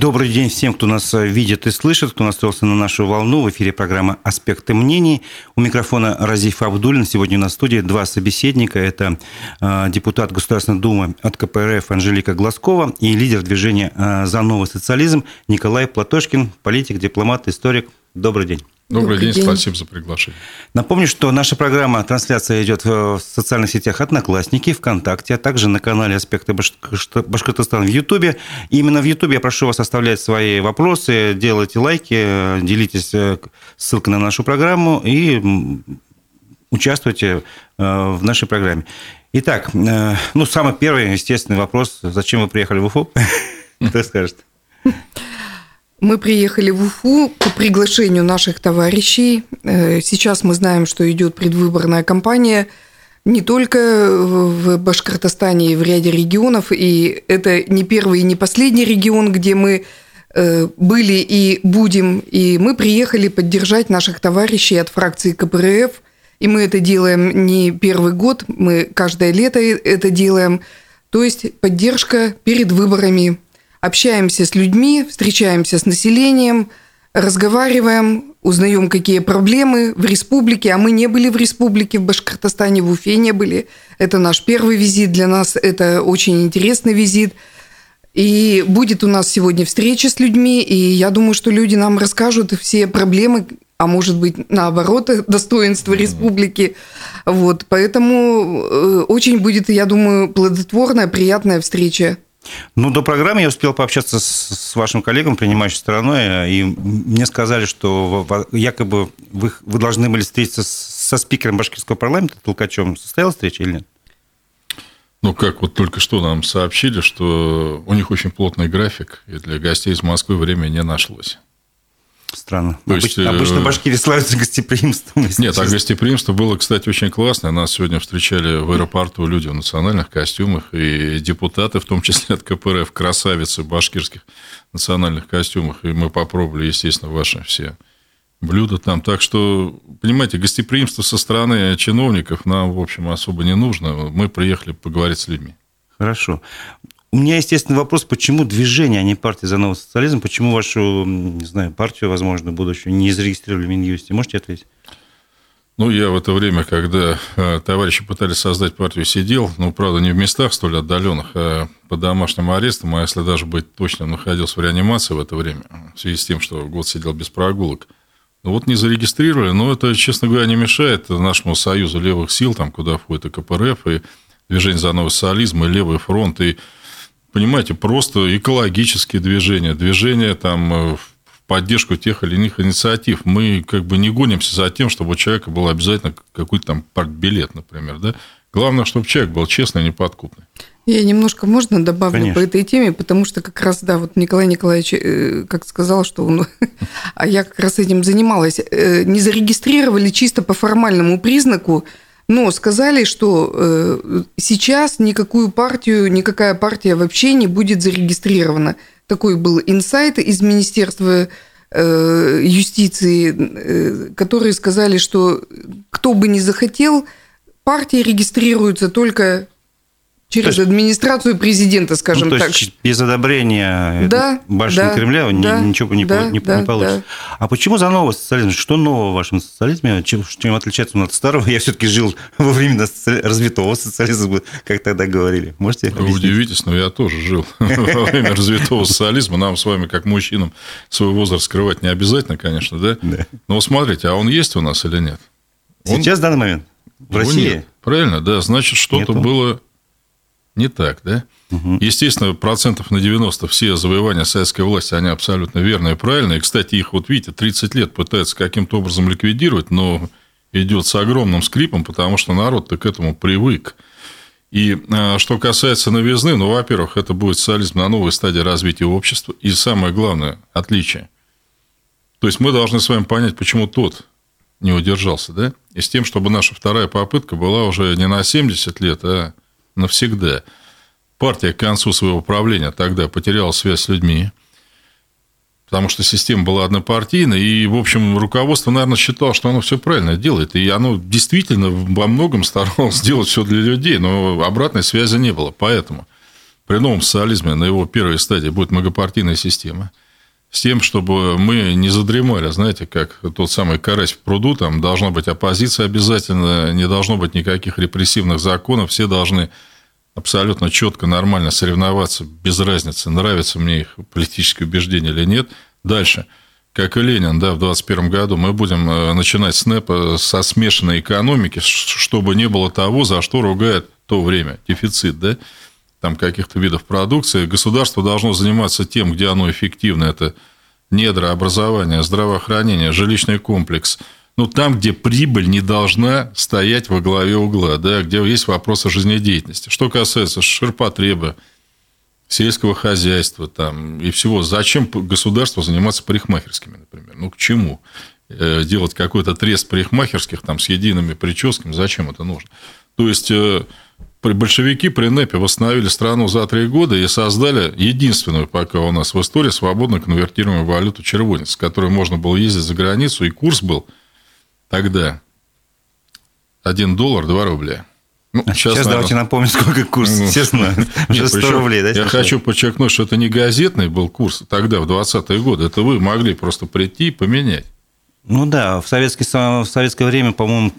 Добрый день всем, кто нас э, видит и слышит, кто настроился на нашу волну. В эфире программа «Аспекты мнений». У микрофона Разиф Абдулин. Сегодня у нас в студии два собеседника. Это э, депутат Государственной Думы от КПРФ Анжелика Глазкова и лидер движения э, «За новый социализм» Николай Платошкин, политик, дипломат, историк. Добрый день. Добрый, Добрый день, день, спасибо за приглашение. Напомню, что наша программа, трансляция идет в социальных сетях Одноклассники, ВКонтакте, а также на канале «Аспекты Башкортостана» в Ютубе. Именно в Ютубе я прошу вас оставлять свои вопросы, делайте лайки, делитесь э, ссылкой на нашу программу и участвуйте э, в нашей программе. Итак, э, ну, самый первый, естественный вопрос. Зачем вы приехали в Уфу? Кто скажет? Мы приехали в Уфу по приглашению наших товарищей. Э, сейчас мы знаем, что идет предвыборная кампания не только в Башкортостане и в ряде регионов, и это не первый и не последний регион, где мы э, были и будем. И мы приехали поддержать наших товарищей от фракции КПРФ. И мы это делаем не первый год, мы каждое лето это делаем. То есть поддержка перед выборами общаемся с людьми, встречаемся с населением, разговариваем, узнаем, какие проблемы в республике. А мы не были в республике, в Башкортостане, в Уфе не были. Это наш первый визит для нас, это очень интересный визит. И будет у нас сегодня встреча с людьми, и я думаю, что люди нам расскажут все проблемы, а может быть, наоборот, достоинства республики. Вот, поэтому э, очень будет, я думаю, плодотворная, приятная встреча. Ну, до программы я успел пообщаться с, вашим коллегом, принимающей стороной, и мне сказали, что якобы вы, вы должны были встретиться со спикером башкирского парламента Толкачем. Состоялась встреча или нет? Ну, как вот только что нам сообщили, что у них очень плотный график, и для гостей из Москвы время не нашлось. Странно. То есть, обычно, обычно э, башкиры славятся гостеприимством. Нет, а гостеприимство было, кстати, очень классно. Нас сегодня встречали в аэропорту люди в национальных костюмах, и депутаты, в том числе от КПРФ, красавицы в башкирских национальных костюмах. И мы попробовали, естественно, ваши все блюда там. Так что, понимаете, гостеприимство со стороны чиновников нам, в общем, особо не нужно. Мы приехали поговорить с людьми. Хорошо. У меня, естественно, вопрос, почему движение, а не партия за новый социализм, почему вашу, не знаю, партию, возможно, будущую не зарегистрировали в Минюсте? Можете ответить? Ну, я в это время, когда э, товарищи пытались создать партию, сидел, ну, правда, не в местах столь отдаленных, а по домашним арестам, а если даже быть точным, находился в реанимации в это время, в связи с тем, что год сидел без прогулок. Ну, вот не зарегистрировали, но это, честно говоря, не мешает нашему союзу левых сил, там, куда входит и КПРФ, и Движение за новый социализм, и Левый фронт, и понимаете, просто экологические движения, движения там э, в поддержку тех или иных инициатив. Мы как бы не гонимся за тем, чтобы у человека был обязательно какой-то там партбилет, например, да? Главное, чтобы человек был честный, неподкупный. Я немножко можно добавлю Конечно. по этой теме, потому что как раз, да, вот Николай Николаевич э, как сказал, что он... а я как раз этим занималась. Э, не зарегистрировали чисто по формальному признаку но сказали, что э, сейчас никакую партию, никакая партия вообще не будет зарегистрирована. Такой был инсайт из Министерства э, юстиции, э, которые сказали, что кто бы ни захотел, партии регистрируются только Через есть, администрацию президента, скажем ну, то так. Есть без одобрения да, башни да, Кремля да, ничего не, да, не, да, не получится. Да. А почему за новый социализм? Что нового в вашем социализме? Чем, чем отличается он от старого? Я все-таки жил во времена развитого социализма, как тогда говорили. Можете объяснить? Вы удивитесь, но я тоже жил во время развитого социализма. Нам с вами, как мужчинам, свой возраст скрывать не обязательно, конечно, да? Да. Но вот смотрите, а он есть у нас или нет? Сейчас, в данный момент? В России? Правильно, да. Значит, что-то было не так, да? Угу. Естественно, процентов на 90 все завоевания советской власти, они абсолютно верные и правильные. И, кстати, их, вот видите, 30 лет пытаются каким-то образом ликвидировать, но идет с огромным скрипом, потому что народ-то к этому привык. И а, что касается новизны, ну, во-первых, это будет социализм на новой стадии развития общества. И самое главное – отличие. То есть, мы должны с вами понять, почему тот не удержался, да? И с тем, чтобы наша вторая попытка была уже не на 70 лет, а навсегда. Партия к концу своего правления тогда потеряла связь с людьми, потому что система была однопартийной, и, в общем, руководство, наверное, считало, что оно все правильно делает, и оно действительно во многом старалось сделать все для людей, но обратной связи не было, поэтому при новом социализме на его первой стадии будет многопартийная система, с тем, чтобы мы не задремали, знаете, как тот самый карась в пруду, там должна быть оппозиция обязательно, не должно быть никаких репрессивных законов, все должны абсолютно четко, нормально соревноваться, без разницы, нравится мне их политическое убеждение или нет. Дальше – как и Ленин, да, в 2021 году, мы будем э, начинать СНЭП э, со смешанной экономики, чтобы не было того, за что ругает то время, дефицит, да, там каких-то видов продукции. Государство должно заниматься тем, где оно эффективно, это недрообразование, здравоохранение, жилищный комплекс, ну, там, где прибыль не должна стоять во главе угла, да, где есть вопросы жизнедеятельности. Что касается ширпотреба, сельского хозяйства там, и всего. Зачем государству заниматься парикмахерскими, например? Ну, к чему? Э, делать какой-то трест парикмахерских там, с едиными прическами, зачем это нужно? То есть, э, большевики при НЭПе восстановили страну за три года и создали единственную пока у нас в истории свободно конвертируемую валюту червонец, с которой можно было ездить за границу, и курс был тогда 1 доллар 2 рубля. Ну, сейчас, сейчас наверное... давайте напомним, сколько курс, ну, все знают. Уже 100 рублей, да? Я сейчас? хочу подчеркнуть, что это не газетный был курс тогда, в 20-е годы. Это вы могли просто прийти и поменять. Ну да, в, советский, в советское время, по-моему,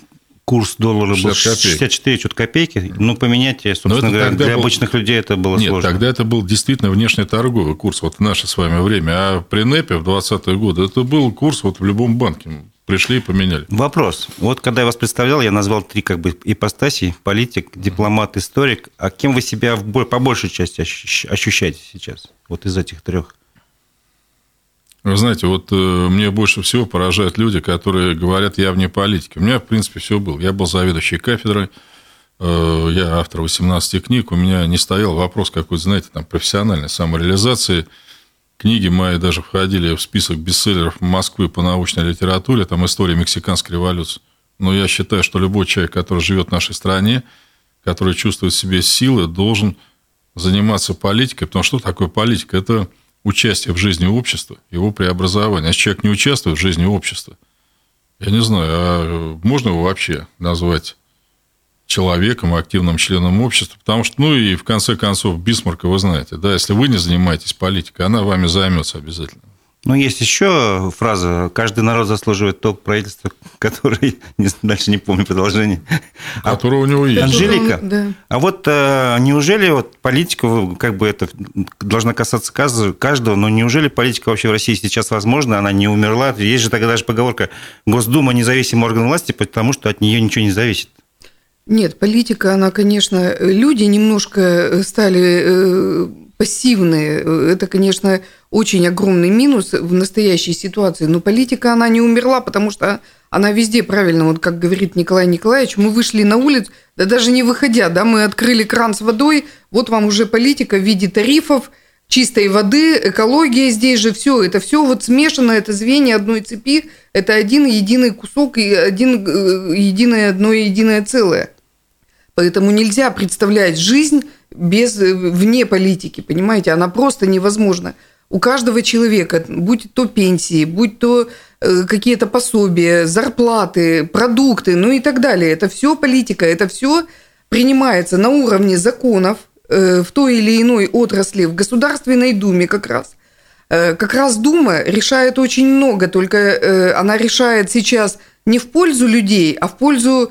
курс доллара был 64 что-то копейки. Ну, поменять, собственно говоря, для был... обычных людей это было Нет, сложно. тогда это был действительно внешний торговый курс, вот в наше с вами время. А при НЭПе в 20-е годы это был курс вот в любом банке пришли и поменяли. Вопрос. Вот когда я вас представлял, я назвал три как бы ипостаси: политик, дипломат, историк. А кем вы себя в, по большей части ощущаете сейчас? Вот из этих трех. Вы знаете, вот э, мне больше всего поражают люди, которые говорят, я вне политики. У меня, в принципе, все было. Я был заведующий кафедрой, э, я автор 18 книг, у меня не стоял вопрос какой-то, знаете, там, профессиональной самореализации – Книги мои даже входили в список бестселлеров Москвы по научной литературе, там история мексиканской революции. Но я считаю, что любой человек, который живет в нашей стране, который чувствует в себе силы, должен заниматься политикой. Потому что что такое политика? Это участие в жизни общества, его преобразование. А человек не участвует в жизни общества, я не знаю, а можно его вообще назвать человеком, активным членом общества, потому что, ну и в конце концов, Бисмарка вы знаете, да, если вы не занимаетесь политикой, она вами займется обязательно. Ну, есть еще фраза «каждый народ заслуживает то правительство, которое...» Дальше не помню продолжение. Которое а, у него есть. Анжелика, да. а вот а, неужели вот политика, как бы это должна касаться каждого, но неужели политика вообще в России сейчас возможна, она не умерла? Есть же тогда даже поговорка «Госдума – независимый орган власти, потому что от нее ничего не зависит». Нет, политика, она, конечно, люди немножко э, стали э, пассивные. Это, конечно, очень огромный минус в настоящей ситуации. Но политика, она не умерла, потому что она везде правильно, вот как говорит Николай Николаевич, мы вышли на улицу, да даже не выходя, да, мы открыли кран с водой, вот вам уже политика в виде тарифов, чистой воды, экология здесь же, все, это все вот смешано, это звенья одной цепи, это один единый кусок и один э, единое одно единое целое. Поэтому нельзя представлять жизнь без э, вне политики, понимаете? Она просто невозможна. У каждого человека, будь то пенсии, будь то э, какие-то пособия, зарплаты, продукты, ну и так далее. Это все политика, это все принимается на уровне законов э, в той или иной отрасли, в Государственной Думе как раз. Как раз Дума решает очень много, только она решает сейчас не в пользу людей, а в пользу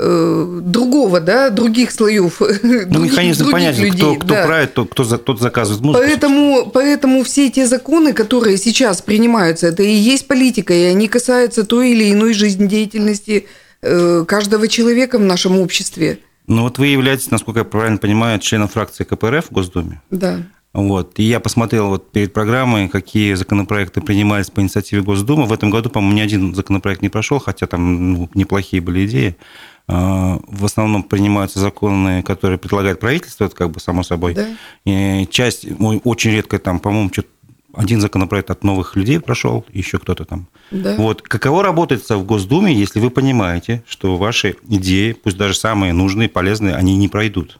Э, другого, да, других слоев. Ну, механизм понятен, людей, кто, кто да. правит, тот, кто, тот заказывает музыку. Поэтому, поэтому все те законы, которые сейчас принимаются, это и есть политика, и они касаются той или иной жизнедеятельности э, каждого человека в нашем обществе. Ну вот вы являетесь, насколько я правильно понимаю, членом фракции КПРФ в Госдуме. Да. Вот. И я посмотрел вот перед программой, какие законопроекты принимались по инициативе Госдумы. В этом году, по-моему, ни один законопроект не прошел, хотя там ну, неплохие были идеи. А, в основном принимаются законы, которые предлагает правительство, это как бы само собой. Да. И часть, очень редко там, по-моему, что один законопроект от новых людей прошел, еще кто-то там. Да. Вот. Каково работается в Госдуме, если вы понимаете, что ваши идеи, пусть даже самые нужные, полезные, они не пройдут?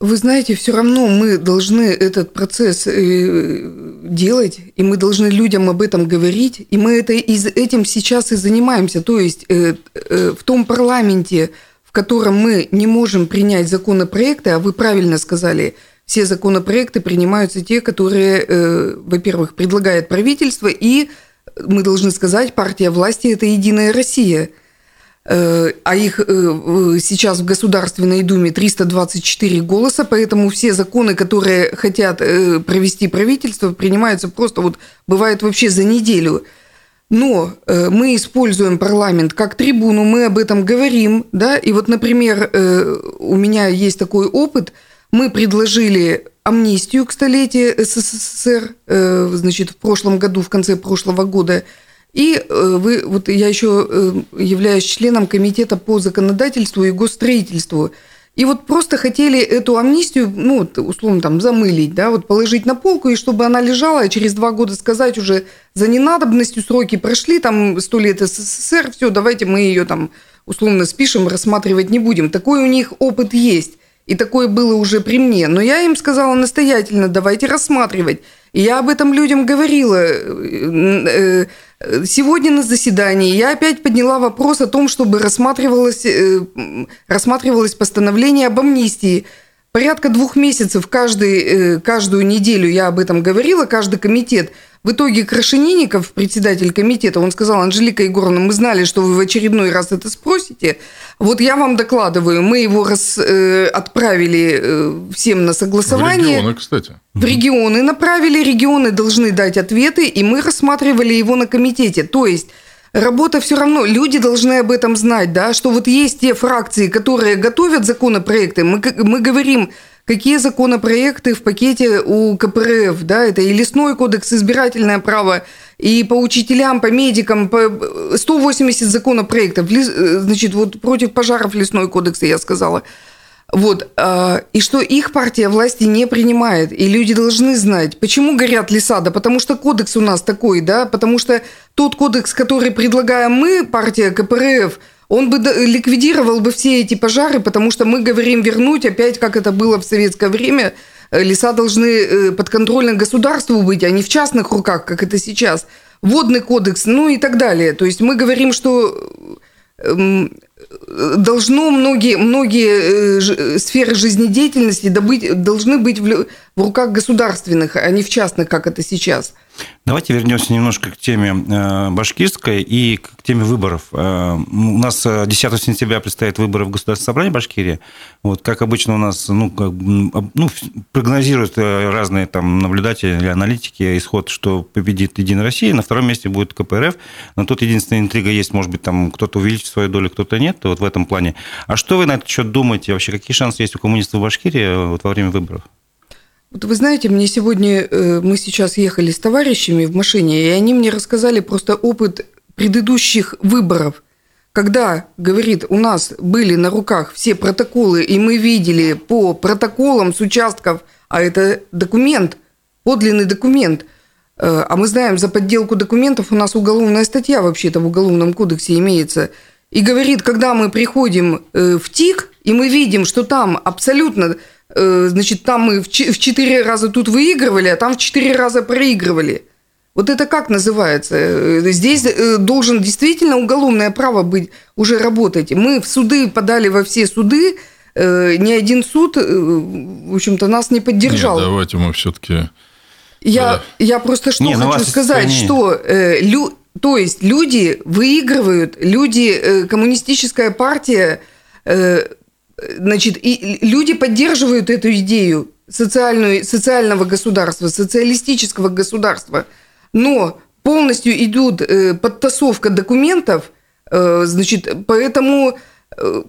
Вы знаете, все равно мы должны этот процесс э, делать, и мы должны людям об этом говорить, и мы это, этим сейчас и занимаемся. То есть э, э, в том парламенте, в котором мы не можем принять законопроекты, а вы правильно сказали, все законопроекты принимаются те, которые, во-первых, предлагает правительство, и мы должны сказать, партия власти – это «Единая Россия». Э, а их э, сейчас в Государственной Думе 324 голоса, поэтому все законы, которые хотят э, провести правительство, принимаются просто вот бывает вообще за неделю. Но мы используем парламент как трибуну, мы об этом говорим, да, и вот, например, у меня есть такой опыт, мы предложили амнистию к столетию СССР, значит, в прошлом году, в конце прошлого года, и э, вы, вот я еще э, являюсь членом комитета по законодательству и госстроительству. И вот просто хотели эту амнистию, ну, условно, там, замылить, да, вот положить на полку, и чтобы она лежала, а через два года сказать уже за ненадобностью сроки прошли, там, сто лет СССР, все, давайте мы ее там условно спишем, рассматривать не будем. Такой у них опыт есть. И такое было уже при мне. Но я им сказала настоятельно, давайте рассматривать. И я об этом людям говорила. Сегодня на заседании я опять подняла вопрос о том, чтобы рассматривалось, э, рассматривалось постановление об амнистии. Порядка двух месяцев каждый, э, каждую неделю я об этом говорила, каждый комитет – в итоге Крашенинников, председатель комитета, он сказал, Анжелика Егоровна, мы знали, что вы в очередной раз это спросите. Вот я вам докладываю, мы его раз, э, отправили э, всем на согласование. В регионы, кстати. В регионы направили, регионы должны дать ответы, и мы рассматривали его на комитете. То есть Работа все равно, люди должны об этом знать, да, что вот есть те фракции, которые готовят законопроекты, мы, мы говорим, какие законопроекты в пакете у КПРФ, да, это и лесной кодекс, избирательное право, и по учителям, по медикам, по 180 законопроектов, значит, вот против пожаров лесной кодекс, я сказала. Вот, а, и что их партия власти не принимает, и люди должны знать, почему горят леса, да потому что кодекс у нас такой, да, потому что тот кодекс, который предлагаем мы, партия КПРФ, он бы ликвидировал бы все эти пожары, потому что мы говорим вернуть опять, как это было в советское время, э, леса должны э, подконтрольны государству быть, а не в частных руках, как это сейчас. Водный кодекс, ну и так далее. То есть мы говорим, что эм, должно многие, многие э, сферы жизнедеятельности добыть, должны быть в, в руках государственных, а не в частных, как это сейчас. Давайте вернемся немножко к теме э, башкирской и к теме выборов. Э, у нас 10 э, сентября предстоят выборы в Государственное собрание Башкирии. Вот, как обычно у нас ну, как, ну, прогнозируют разные там наблюдатели или аналитики исход, что победит Единая Россия, на втором месте будет КПРФ. Но тут единственная интрига есть, может быть, там кто-то увеличит свою долю, кто-то нет, вот в этом плане. А что вы на этот счет думаете? Вообще, какие шансы есть у коммунистов в Башкирии вот во время выборов? Вот вы знаете, мне сегодня, э, мы сейчас ехали с товарищами в машине, и они мне рассказали просто опыт предыдущих выборов, когда, говорит, у нас были на руках все протоколы, и мы видели по протоколам с участков, а это документ, подлинный документ, э, а мы знаем, за подделку документов у нас уголовная статья вообще-то в Уголовном кодексе имеется. И говорит, когда мы приходим э, в ТИК, и мы видим, что там абсолютно значит, там мы в четыре раза тут выигрывали, а там в четыре раза проигрывали. Вот это как называется? Э, здесь э, должен действительно уголовное право быть, уже работать. Мы в суды подали во все суды, ни один суд, в общем-то, нас не поддержал. Нет, давайте мы все-таки... Я, да. я просто что не, ну хочу сказать, стране... что э, лю, то есть люди выигрывают, люди, э, коммунистическая партия э, Значит, и люди поддерживают эту идею социальную, социального государства, социалистического государства, но полностью идут э, подтасовка документов, э, значит, поэтому, э,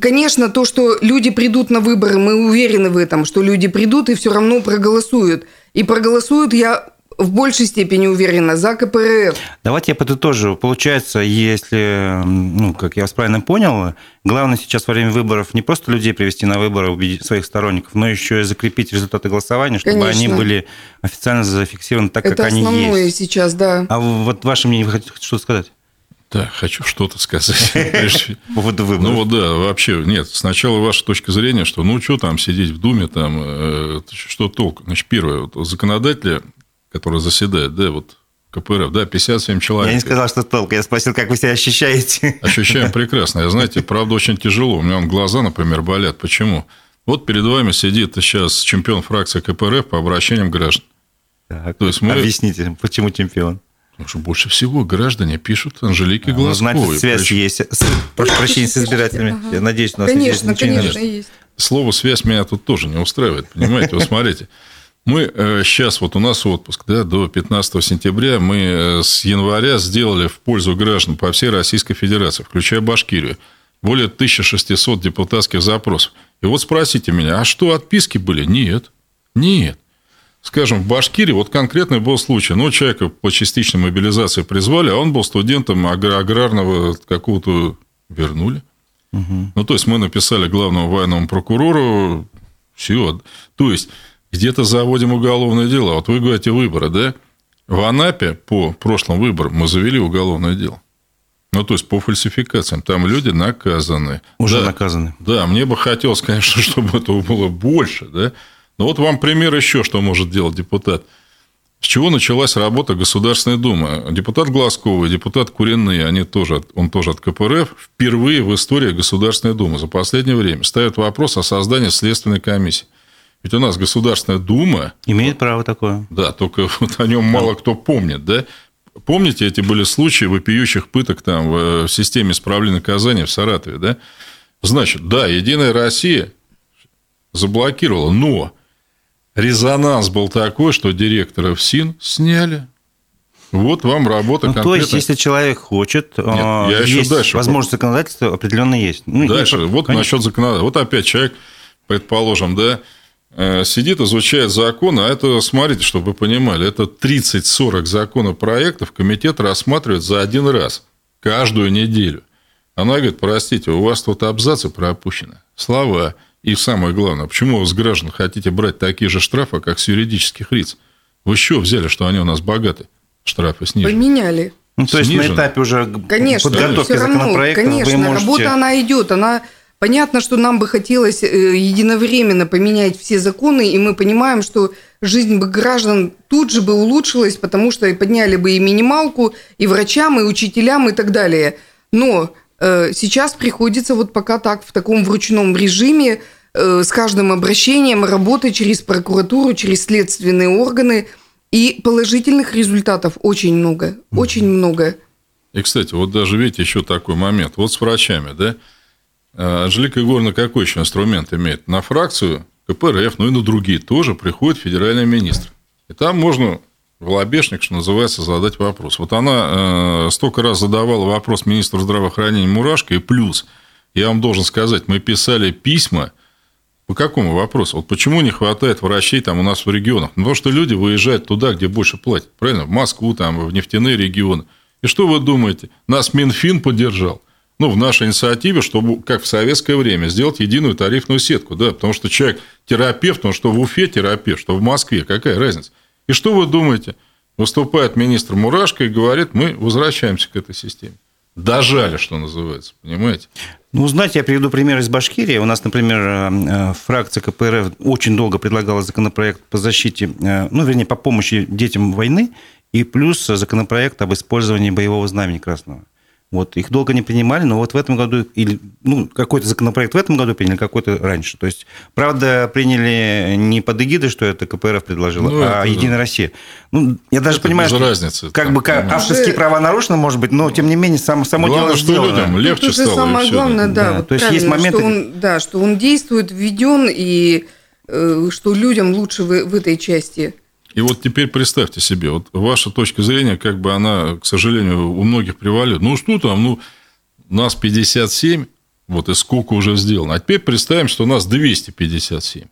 конечно, то, что люди придут на выборы, мы уверены в этом, что люди придут и все равно проголосуют. И проголосуют, я в большей степени уверена за КПРФ. Давайте я подытожу. Получается, если, ну, как я вас правильно понял, главное сейчас во время выборов не просто людей привести на выборы, убедить своих сторонников, но еще и закрепить результаты голосования, чтобы Конечно. они были официально зафиксированы так, Это как они есть. Это основное сейчас, да. А вот ваше мнение, вы хотите что-то сказать? Да, хочу что-то сказать. По поводу выборов. Ну вот да, вообще, нет, сначала ваша точка зрения, что ну что там сидеть в Думе, там, э, что толку? Значит, первое, вот, законодатели который заседает, да, вот КПРФ, да, 57 человек. Я не сказал, что толк, я спросил, как вы себя ощущаете. Ощущаем прекрасно. Я, знаете, правда, очень тяжело. У меня глаза, например, болят. Почему? Вот перед вами сидит сейчас чемпион фракции КПРФ по обращениям граждан. Так, То есть мы... Объясните, почему чемпион? Потому что больше всего граждане пишут Анжелике Глазковой. Ну, значит, связь Причем... есть. Прошу прощения с избирателями. Ага. Я надеюсь, у нас конечно, есть конечно, есть. Слово «связь» меня тут тоже не устраивает, понимаете? Вот смотрите. Мы сейчас, э, вот у нас отпуск, да, до 15 сентября, мы э, с января сделали в пользу граждан по всей Российской Федерации, включая Башкирию, более 1600 депутатских запросов. И вот спросите меня, а что, отписки были? Нет. Нет скажем, в Башкирии вот конкретный был случай. Ну, человека по частичной мобилизации призвали, а он был студентом аграрного какого-то... Вернули. Угу. Ну, то есть, мы написали главному военному прокурору, все. То есть, где-то заводим уголовное дело. Вот вы говорите выборы, да? В Анапе по прошлым выборам мы завели уголовное дело. Ну, то есть, по фальсификациям. Там люди наказаны. Уже да, наказаны. Да, мне бы хотелось, конечно, чтобы этого было больше, да? Ну вот вам пример еще, что может делать депутат. С чего началась работа Государственной Думы? Депутат Глазковый, депутат Куриные, они тоже, он тоже от КПРФ, впервые в истории Государственной Думы за последнее время ставят вопрос о создании Следственной комиссии. Ведь у нас Государственная Дума... Имеет право такое. Да, только вот о нем мало кто помнит, да? Помните, эти были случаи вопиющих пыток там в системе исправления наказания в Саратове, да? Значит, да, Единая Россия заблокировала, но резонанс был такой, что директора ФСИН сняли. Вот вам работа ну, конкретно. То есть, если человек хочет, Нет, я есть еще дальше возможность законодательства определенно есть. Ну, дальше, не, вот конечно. насчет законодательства. Вот опять человек, предположим, да, э, сидит, изучает закон, а это, смотрите, чтобы вы понимали, это 30-40 законопроектов комитет рассматривает за один раз, каждую неделю. Она говорит, простите, у вас тут абзацы пропущены, слова – и самое главное, почему вы с граждан хотите брать такие же штрафы, как с юридических лиц? Вы что взяли, что они у нас богаты? Штрафы снижены. Поменяли. Ну, то есть Снижены. на этапе уже конечно, подготовки равно, законопроекта конечно, вы можете... работа она идет, она Понятно, что нам бы хотелось э, единовременно поменять все законы, и мы понимаем, что жизнь бы граждан тут же бы улучшилась, потому что подняли бы и минималку, и врачам, и учителям, и так далее. Но Э, сейчас приходится вот пока так, в таком вручном режиме, э, с каждым обращением работать через прокуратуру, через следственные органы. И положительных результатов очень много, очень много. И, кстати, вот даже видите еще такой момент. Вот с врачами, да? Э, Анжелика Егоровна какой еще инструмент имеет? На фракцию КПРФ, ну и на другие тоже приходит федеральный министр. И там можно в лобешник, что называется, задать вопрос. Вот она э, столько раз задавала вопрос министру здравоохранения Мурашко, и плюс, я вам должен сказать, мы писали письма по какому вопросу? Вот почему не хватает врачей там у нас в регионах? Ну, потому что люди выезжают туда, где больше платят, правильно? В Москву, там, в нефтяные регионы. И что вы думаете? Нас Минфин поддержал. Ну, в нашей инициативе, чтобы, как в советское время, сделать единую тарифную сетку, да, потому что человек терапевт, он что в Уфе терапевт, что в Москве, какая разница? И что вы думаете? Выступает министр Мурашко и говорит, мы возвращаемся к этой системе. Дожали, что называется, понимаете? Ну, знаете, я приведу пример из Башкирии. У нас, например, э, э, фракция КПРФ очень долго предлагала законопроект по защите, э, ну, вернее, по помощи детям войны, и плюс законопроект об использовании боевого знамени красного. Вот, их долго не принимали, но вот в этом году, или, ну, какой-то законопроект в этом году приняли, какой-то раньше. То есть, правда, приняли не под эгидой, что это КПРФ предложила, ну, а Единая да. Россия. Ну, я даже это понимаю, что разница, как бы как, авторские права нарушены, может быть, но, тем не менее, сам, само Главное, дело что сделано. людям легче ну, стало. Самое главное, да, да, вот то есть, есть моменты... Что он, да, что он действует, введен, и э, что людям лучше в, в этой части – и вот теперь представьте себе, вот ваша точка зрения, как бы она, к сожалению, у многих привалит. Ну, что там, ну, нас 57, вот и сколько уже сделано. А теперь представим, что нас 257.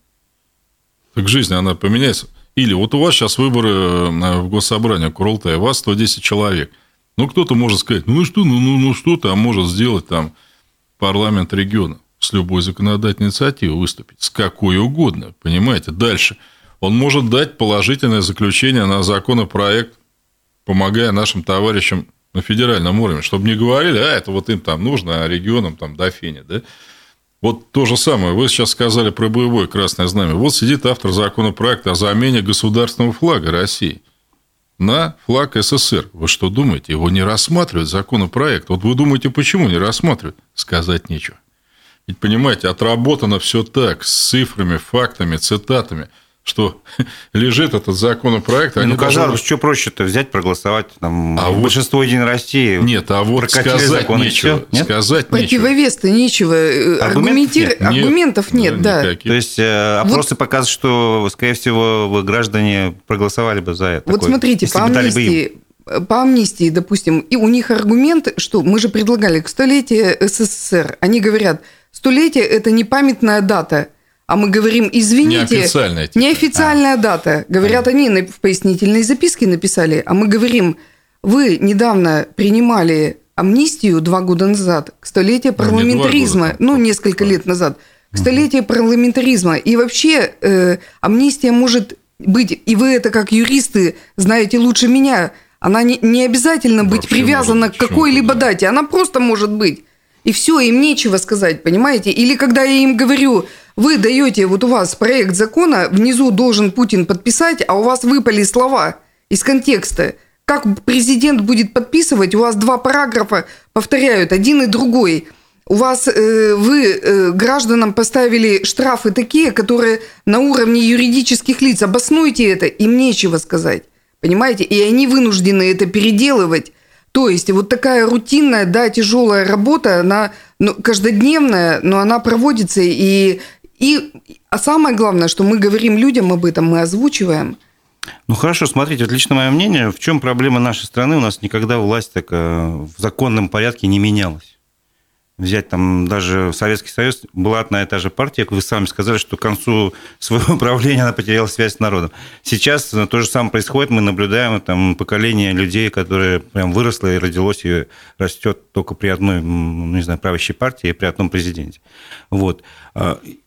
Так жизнь, она поменяется. Или вот у вас сейчас выборы э, в Госсобрание Курултая, у вас 110 человек. Ну, кто-то может сказать, ну, что, ну, ну, ну что там может сделать там парламент региона? С любой законодательной инициативой выступить. С какой угодно, понимаете? Дальше – он может дать положительное заключение на законопроект, помогая нашим товарищам на федеральном уровне, чтобы не говорили, а это вот им там нужно, а регионам там до фени, да? Вот то же самое. Вы сейчас сказали про боевое красное знамя. Вот сидит автор законопроекта о замене государственного флага России на флаг СССР. Вы что думаете, его не рассматривают законопроект? Вот вы думаете, почему не рассматривают? Сказать нечего. Ведь, понимаете, отработано все так, с цифрами, фактами, цитатами – что лежит этот законопроект. ну, казалось, должны... что проще-то взять, проголосовать там, а большинство вот... Единой России. Нет, а вот сказать закон, нечего. Нет? Сказать Противовес-то нечего. Э, Аргументир... нет. Аргументов нет, да. да. То есть э, опросы вот... показывают, что, скорее всего, граждане проголосовали бы за это. Вот такое, смотрите, по амнистии, по амнистии, допустим, и у них аргумент, что мы же предлагали к столетию СССР. Они говорят, столетие – это не памятная дата – а мы говорим, извините, неофициальная, типа. неофициальная а. дата. Говорят, они в пояснительной записке написали, а мы говорим, вы недавно принимали амнистию два года назад к столетию ну, парламентаризма, года, ну, несколько лет назад, к столетию парламентаризма. И вообще э, амнистия может быть, и вы это как юристы знаете лучше меня, она не, не обязательно быть Вообще привязана может, к какой-либо дате, она просто может быть. И все, им нечего сказать, понимаете? Или когда я им говорю, вы даете, вот у вас проект закона, внизу должен Путин подписать, а у вас выпали слова из контекста. Как президент будет подписывать, у вас два параграфа повторяют, один и другой. У вас э, вы э, гражданам поставили штрафы такие, которые на уровне юридических лиц. Обоснуйте это, им нечего сказать. Понимаете? И они вынуждены это переделывать. То есть вот такая рутинная, да, тяжелая работа, она ну, каждодневная, но она проводится, и и, а самое главное, что мы говорим людям об этом, мы озвучиваем. Ну хорошо, смотрите, вот мое мнение, в чем проблема нашей страны? У нас никогда власть так в законном порядке не менялась взять там даже Советский Союз, была одна и та же партия, как вы сами сказали, что к концу своего правления она потеряла связь с народом. Сейчас то же самое происходит, мы наблюдаем там поколение людей, которое прям выросло и родилось и растет только при одной, ну, не знаю, правящей партии и при одном президенте. Вот.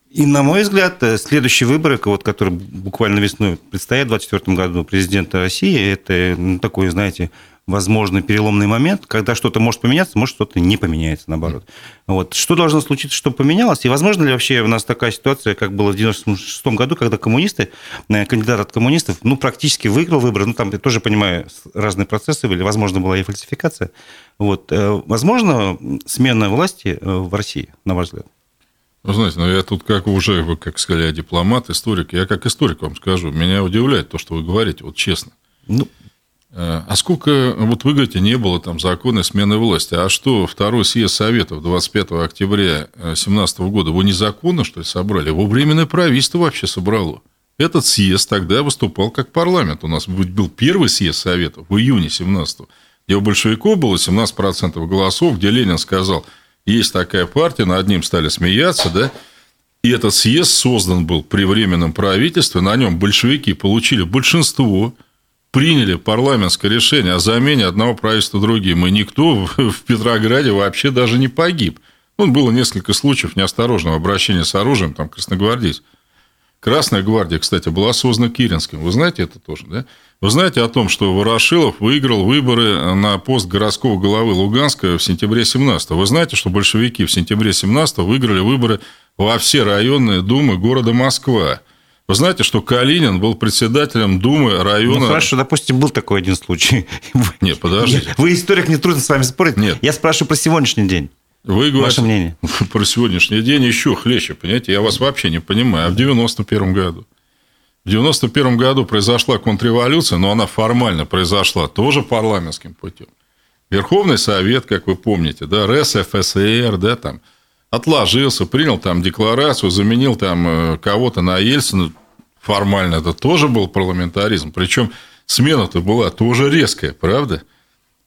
И, на мой взгляд, э, следующие выборы, вот, которые буквально весной предстоят в 2024 году президента России, это такой, знаете, возможный переломный момент, когда что-то может поменяться, может что-то не поменяется, наоборот. Вот. Что должно случиться, чтобы поменялось? И возможно ли вообще у нас такая ситуация, как было в 1996 году, когда коммунисты, э, кандидат от коммунистов, ну, практически выиграл выборы, ну, там, я тоже понимаю, разные процессы были, возможно, была и фальсификация. Вот. Э, возможно, смена власти в России, на ваш взгляд? Вы знаете, ну я тут как уже, вы как сказали, дипломат, историк. Я как историк вам скажу, меня удивляет то, что вы говорите, вот честно. Ну, э, а сколько, вот вы говорите, не было там законной смены власти. А что, второй съезд Советов 25 октября 2017 года, его незаконно, что ли, собрали? Его временное правительство вообще собрало. Этот съезд тогда выступал как парламент. У нас был первый съезд Советов в июне 17 где у большевиков было 17% голосов, где Ленин сказал – есть такая партия, над ним стали смеяться, да, и этот съезд создан был при временном правительстве, на нем большевики получили большинство, приняли парламентское решение о замене одного правительства другим, и никто в Петрограде вообще даже не погиб. Ну, было несколько случаев неосторожного обращения с оружием, там, красногвардейц. Красная гвардия, кстати, была создана Киринским. Вы знаете это тоже, да? Вы знаете о том, что Ворошилов выиграл выборы на пост городского главы Луганска в сентябре 17 Вы знаете, что большевики в сентябре 17 выиграли выборы во все районные думы города Москва. Вы знаете, что Калинин был председателем Думы района... Ну, хорошо, допустим, был такой один случай. Нет, подождите. Вы историк, не трудно с вами спорить. Нет. Я спрашиваю про сегодняшний день. Вы говорите Ваше мнение. про сегодняшний день еще хлеще, понимаете? Я вас вообще не понимаю. А в 91 году? В 91 году произошла контрреволюция, но она формально произошла тоже парламентским путем. Верховный Совет, как вы помните, да, РСФСР, да, там, отложился, принял там декларацию, заменил там э, кого-то на Ельцина. Формально это тоже был парламентаризм. Причем смена-то была тоже резкая, правда?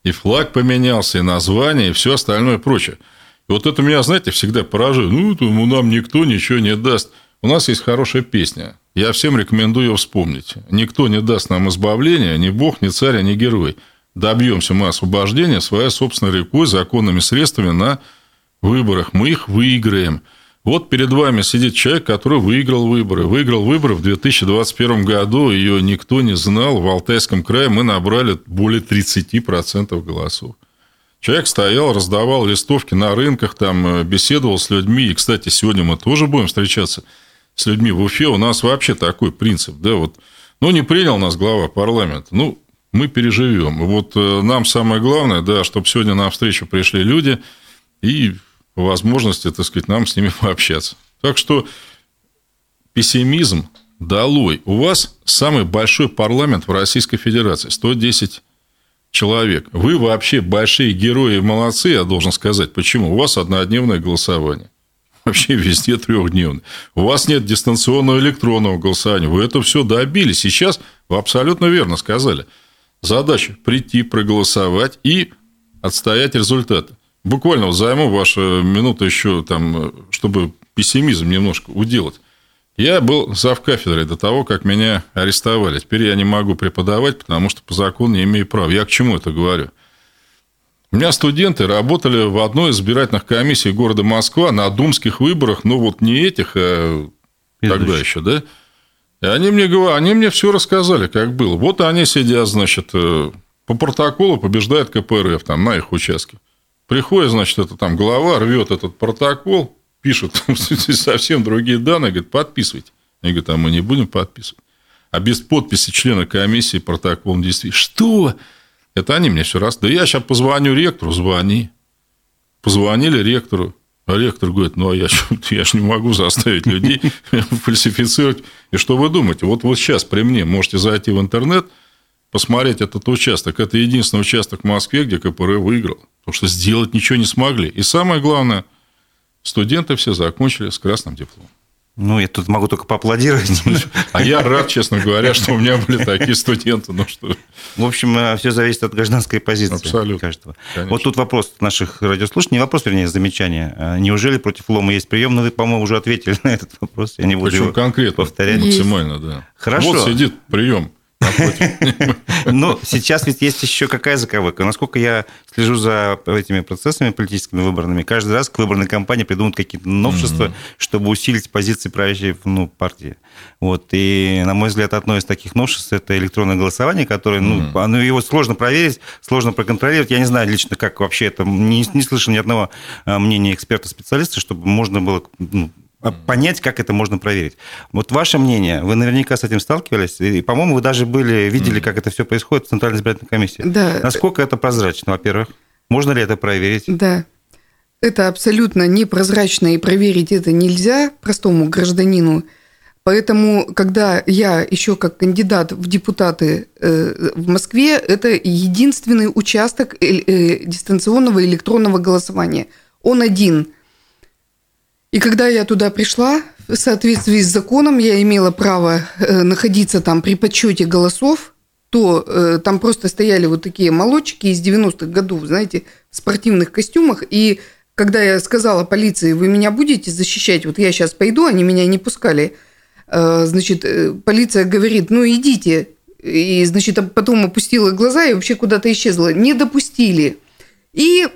И флаг поменялся, и название, и все остальное прочее. И вот это меня, знаете, всегда поражает. Ну, ему нам никто ничего не даст. У нас есть хорошая песня. Я всем рекомендую ее вспомнить. Никто не даст нам избавления, ни бог, ни царь, ни герой. Добьемся мы освобождения своей собственной рекой, законными средствами на выборах. Мы их выиграем. Вот перед вами сидит человек, который выиграл выборы. Выиграл выборы в 2021 году, ее никто не знал. В Алтайском крае мы набрали более 30% голосов. Человек стоял, раздавал листовки на рынках, там э, беседовал с людьми. И, кстати, сегодня мы тоже будем встречаться с людьми в Уфе. У нас вообще такой принцип, да, вот, ну, не принял нас глава парламента, ну, мы переживем. Вот э, нам самое главное, да, чтобы сегодня на встречу пришли люди и возможности, так сказать, нам с ними пообщаться. Так что пессимизм долой. У вас самый большой парламент в Российской Федерации, 110 человек. Вы вообще большие герои молодцы, я должен сказать. Почему? У вас однодневное голосование. Вообще везде трехдневное. У вас нет дистанционного электронного голосования. Вы это все добились. Сейчас вы абсолютно верно сказали. Задача прийти, проголосовать и отстоять результаты. Буквально займу вашу минуту еще, там, чтобы пессимизм немножко уделать. Я был зав кафедрой до того, как меня арестовали. Теперь я не могу преподавать, потому что по закону не имею права. Я к чему это говорю? У меня студенты работали в одной из избирательных комиссий города Москва на думских выборах, ну вот не этих, а тогда еще, да? И они мне, они мне все рассказали, как было. Вот они сидят, значит, э, по протоколу побеждает КПРФ там на их участке. Приходит, значит, это там глава, рвет этот протокол, пишут совсем другие данные, говорит, подписывайте. Они говорят, а мы не будем подписывать. А без подписи члена комиссии протокол действительно. Что? Это они мне все раз. Да я сейчас позвоню ректору, звони. Позвонили ректору. А ректор говорит, ну, а я, я же не могу заставить людей фальсифицировать. И что вы думаете? Вот, вот сейчас при мне можете зайти в интернет, посмотреть этот участок. Это единственный участок в Москве, где КПРФ выиграл. Потому что сделать ничего не смогли. И самое главное – Студенты все закончили с красным дипломом. Ну, я тут могу только поаплодировать. А я рад, честно говоря, что у меня были такие студенты. Ну, что... В общем, э, все зависит от гражданской позиции Абсолютно. каждого. Конечно. Вот тут вопрос наших радиослушателей, не вопрос, вернее, замечание. А неужели против лома есть прием? Ну, вы, по-моему, уже ответили на этот вопрос. Я не буду Причем конкретно, повторять. Максимально, да. Хорошо. Вот сидит прием. Ну, сейчас ведь есть еще какая заковыка. Насколько я слежу за этими процессами политическими выборными, каждый раз к выборной кампании придумывают какие-то новшества, чтобы усилить позиции правящей ну, партии. Вот. И, на мой взгляд, одно из таких новшеств – это электронное голосование, которое, ну, оно, его сложно проверить, сложно проконтролировать. Я не знаю лично, как вообще это, не, не слышал ни одного а, мнения эксперта-специалиста, чтобы можно было ну, понять, как это можно проверить. Вот ваше мнение, вы наверняка с этим сталкивались, и, по-моему, вы даже были, видели, как это все происходит в Центральной избирательной комиссии. Да. Насколько это прозрачно, во-первых? Можно ли это проверить? Да. Это абсолютно непрозрачно, и проверить это нельзя простому гражданину. Поэтому, когда я еще как кандидат в депутаты э, в Москве, это единственный участок э, э, дистанционного электронного голосования. Он один – и когда я туда пришла, в соответствии с законом, я имела право э, находиться там при подсчете голосов, то э, там просто стояли вот такие молодчики из 90-х годов, знаете, в спортивных костюмах. И когда я сказала полиции, вы меня будете защищать, вот я сейчас пойду, они меня не пускали. Э, значит, полиция говорит, ну идите. И, значит, потом опустила глаза и вообще куда-то исчезла. Не допустили. И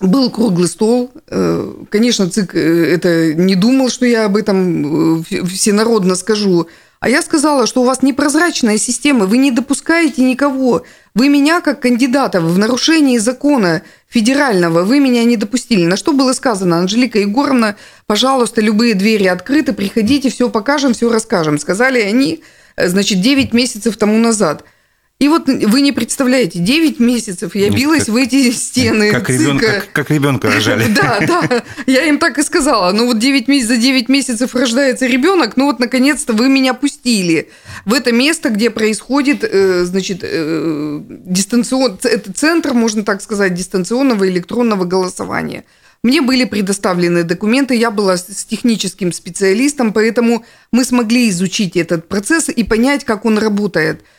был круглый стол. Э, конечно, ЦИК э, это не думал, что я об этом э, всенародно скажу. А я сказала, что у вас непрозрачная система, вы не допускаете никого. Вы меня, как кандидата, в нарушении закона федерального, вы меня не допустили. На что было сказано, Анжелика Егоровна, пожалуйста, любые двери открыты, приходите, все покажем, все расскажем. Сказали они, значит, 9 месяцев тому назад – и вот вы не представляете, 9 месяцев я билась как, в эти стены. Как, ребенка, как, как ребенка рожали. Да, да. Я им так и сказала. Ну вот 9 месяцев, за 9 месяцев рождается ребенок, ну вот наконец-то вы меня пустили в это место, где происходит, э, значит, э, дистанцион... это центр, можно так сказать, дистанционного электронного голосования. Мне были предоставлены документы, я была с техническим специалистом, поэтому мы смогли изучить этот процесс и понять, как он работает –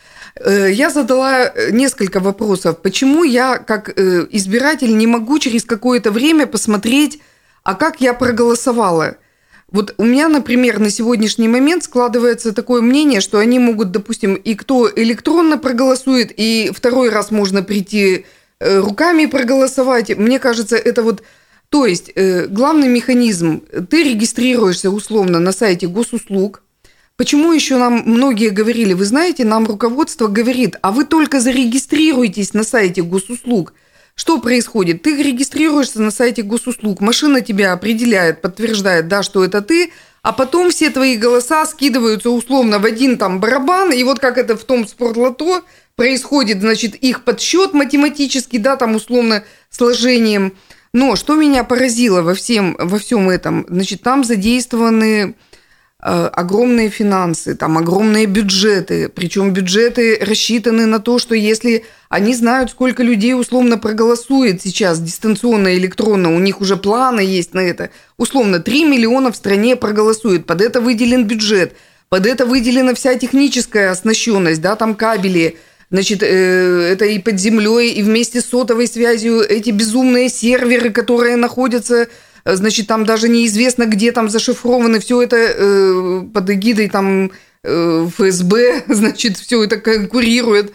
я задала э, несколько вопросов. Почему я, как э, избиратель, не могу через какое-то время посмотреть, а как я проголосовала? Вот у меня, например, на сегодняшний момент складывается такое мнение, что они могут, допустим, и кто электронно проголосует, и второй раз можно прийти руками проголосовать. Мне кажется, это вот... То есть главный механизм, ты регистрируешься условно на сайте госуслуг, Почему еще нам многие говорили, вы знаете, нам руководство говорит, а вы только зарегистрируйтесь на сайте госуслуг. Что происходит? Ты регистрируешься на сайте госуслуг, машина тебя определяет, подтверждает, да, что это ты, а потом все твои голоса скидываются условно в один там барабан, и вот как это в том спортлото происходит, значит, их подсчет математический, да, там условно сложением Но что меня поразило во всем, во всем этом, значит, там задействованы огромные финансы, там огромные бюджеты, причем бюджеты рассчитаны на то, что если они знают, сколько людей условно проголосует сейчас дистанционно, электронно, у них уже планы есть на это, условно 3 миллиона в стране проголосует, под это выделен бюджет, под это выделена вся техническая оснащенность, да, там кабели, Значит, э, это и под землей, и вместе с сотовой связью эти безумные серверы, которые находятся, э, значит, там даже неизвестно, где там зашифрованы, все это э, под эгидой там ФСБ, значит, все это конкурирует.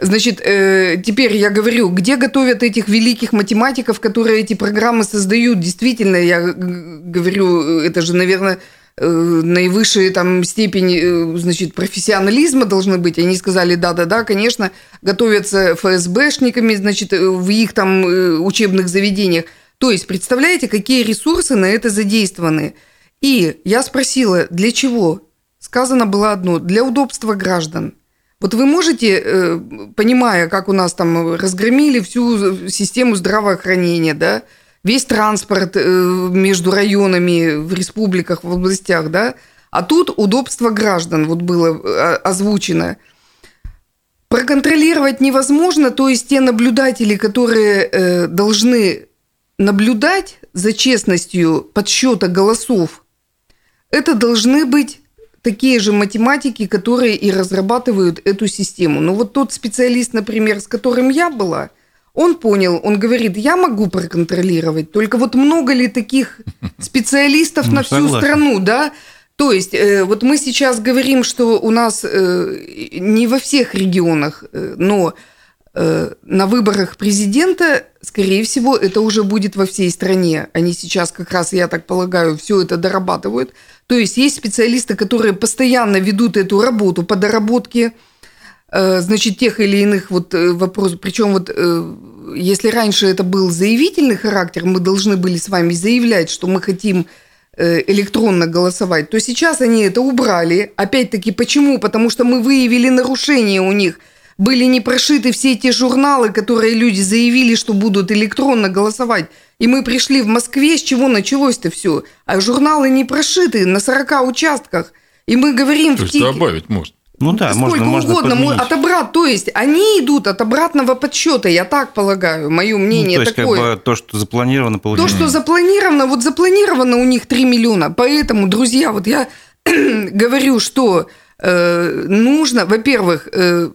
Значит, теперь я говорю, где готовят этих великих математиков, которые эти программы создают? Действительно, я говорю, это же, наверное, Э, наивысшая там степень, э, значит, профессионализма должны быть. Они сказали, да-да-да, конечно, готовятся ФСБшниками, значит, э, в их там учебных заведениях. То есть, представляете, какие ресурсы на это задействованы? И я спросила, для чего? Сказано было одно, для удобства граждан. Вот вы можете, понимая, как у нас там разгромили всю систему здравоохранения, да, весь транспорт э, между районами в республиках, в областях, да, а тут удобство граждан вот было э, озвучено. Проконтролировать невозможно, то есть те наблюдатели, которые э, должны наблюдать за честностью подсчета голосов, это должны быть такие же математики, которые и разрабатывают эту систему. Но вот тот специалист, например, с которым я была – он понял, он говорит, я могу проконтролировать, только вот много ли таких специалистов на всю страну, да? То есть, э, вот мы сейчас говорим, что у нас э, не во всех регионах, э, но на выборах президента, скорее всего, это уже будет во всей стране. Они сейчас как раз, я так полагаю, все это дорабатывают. То есть есть специалисты, которые постоянно ведут эту работу по доработке Э, значит, тех или иных вот э, вопросов. Причем вот э, если раньше это был заявительный характер, мы должны были с вами заявлять, что мы хотим электронно голосовать, то сейчас они это убрали. Опять-таки, почему? Потому что мы выявили нарушения у них. Были не прошиты все те журналы, которые люди заявили, что будут электронно голосовать. И мы пришли в Москве, с чего началось-то все? А журналы не прошиты на 40 участках. И мы говорим... То есть в тике... добавить можно. Ну да, Сколько можно, угодно. Можно отобрать, то есть они идут от обратного подсчета, я так полагаю, мое мнение ну, то есть, такое. Как бы то, что запланировано, получается. То, что запланировано, вот запланировано у них 3 миллиона. Поэтому, друзья, вот я говорю, что э, нужно, во-первых, э,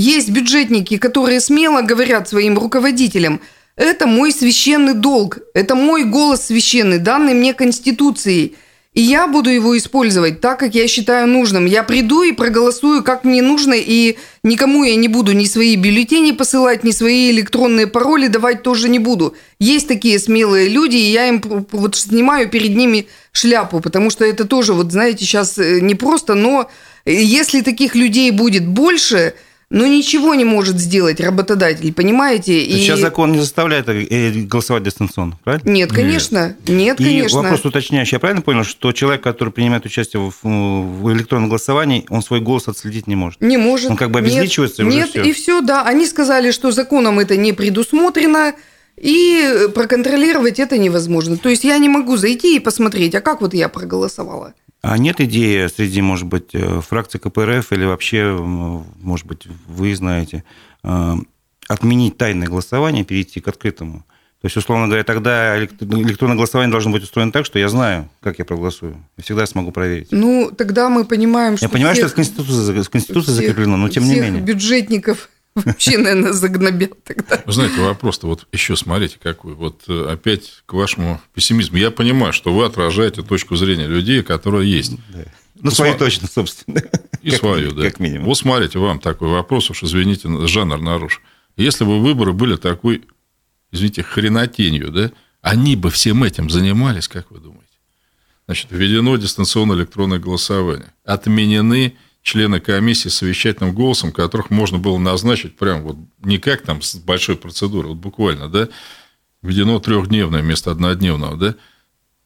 есть бюджетники, которые смело говорят своим руководителям, это мой священный долг, это мой голос священный, данный мне Конституцией – и я буду его использовать так, как я считаю нужным. Я приду и проголосую, как мне нужно, и никому я не буду ни свои бюллетени посылать, ни свои электронные пароли давать тоже не буду. Есть такие смелые люди, и я им вот снимаю перед ними шляпу, потому что это тоже, вот знаете, сейчас э, не просто, но если таких людей будет больше – но ничего не может сделать работодатель, понимаете? И... Сейчас закон не заставляет э, голосовать дистанционно, правильно? Нет, конечно. Нет, нет и конечно. вопрос уточняющий. Я правильно понял, что человек, который принимает участие в, в электронном голосовании, он свой голос отследить не может? Не может. Он как бы обезличивается нет, и уже Нет, все. и все, да. Они сказали, что законом это не предусмотрено, и проконтролировать это невозможно. То есть я не могу зайти и посмотреть, а как вот я проголосовала. А нет идеи среди, может быть, э, фракции КПРФ или вообще, может быть, вы знаете, э, отменить тайное голосование, перейти к открытому? То есть, условно говоря, тогда электронное голосование должно быть устроено так, что я знаю, как я проголосую. И всегда смогу проверить. Ну, тогда мы понимаем, что... Я понимаю, всех, что это Конституция, Конституция всех, закреплено, но тем не менее. бюджетников вообще, наверное, загнобят тогда. Вы знаете, вопрос-то вот еще смотрите какой. Вот э, опять к вашему пессимизму. Я понимаю, что вы отражаете точку зрения людей, которые есть. Да. Ну, свою точно, собственно. И как, свою, да. Как минимум. Вот смотрите, вам такой вопрос, уж извините, жанр наруш. Если бы выборы были такой, извините, хренотенью, да, они бы всем этим занимались, как вы думаете? Значит, введено дистанционное электронное голосование. Отменены члены комиссии совещательным голосом, которых можно было назначить прям вот не как там с большой процедурой, вот буквально, да, введено трехдневное вместо однодневного, да,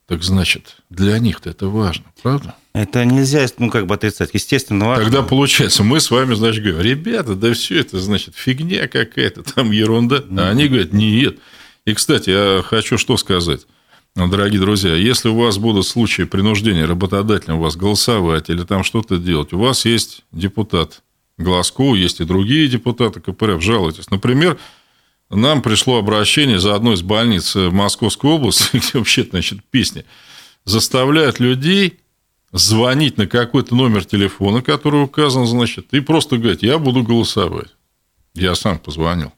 так значит, для них-то это важно, правда? Это нельзя, ну, как бы отрицать. Естественно, важно. Тогда получается, мы с вами, значит, говорим, ребята, да все это, значит, фигня какая-то, там ерунда. А они говорят, нет, И, кстати, я хочу что сказать. Дорогие друзья, если у вас будут случаи принуждения работодателя у вас голосовать или там что-то делать, у вас есть депутат Глазко, есть и другие депутаты КПРФ, жалуйтесь. Например, нам пришло обращение за одной из больниц в Московской области, где вообще, значит, песни, заставляют людей звонить на какой-то номер телефона, который указан, значит, и просто говорить, я буду голосовать. Я сам позвонил.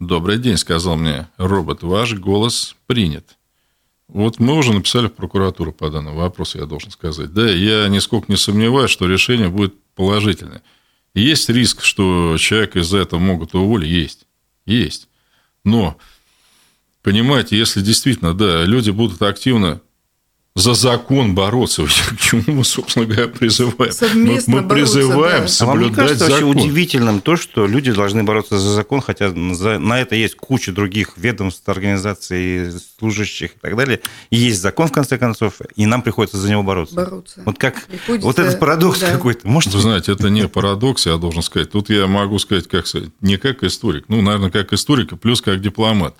Добрый день, сказал мне робот, ваш голос принят. Вот мы уже написали в прокуратуру по данному вопросу, я должен сказать. Да, я нисколько не сомневаюсь, что решение будет положительное. Есть риск, что человека из-за этого могут уволить? Есть. Есть. Но, понимаете, если действительно, да, люди будут активно за закон бороться. К чему мы, собственно говоря, призываем? Совместно мы, мы призываем да. соблюдать а вам не кажется закон. вообще удивительным то, что люди должны бороться за закон, хотя за, на это есть куча других ведомств, организаций, служащих и так далее. И есть закон, в конце концов, и нам приходится за него бороться. Бороться. Вот как Приходится, вот этот парадокс да. какой-то. Можете Вы знаете, это не парадокс, я должен сказать. Тут я могу сказать, как сказать, не как историк, ну, наверное, как историк, и плюс как дипломат.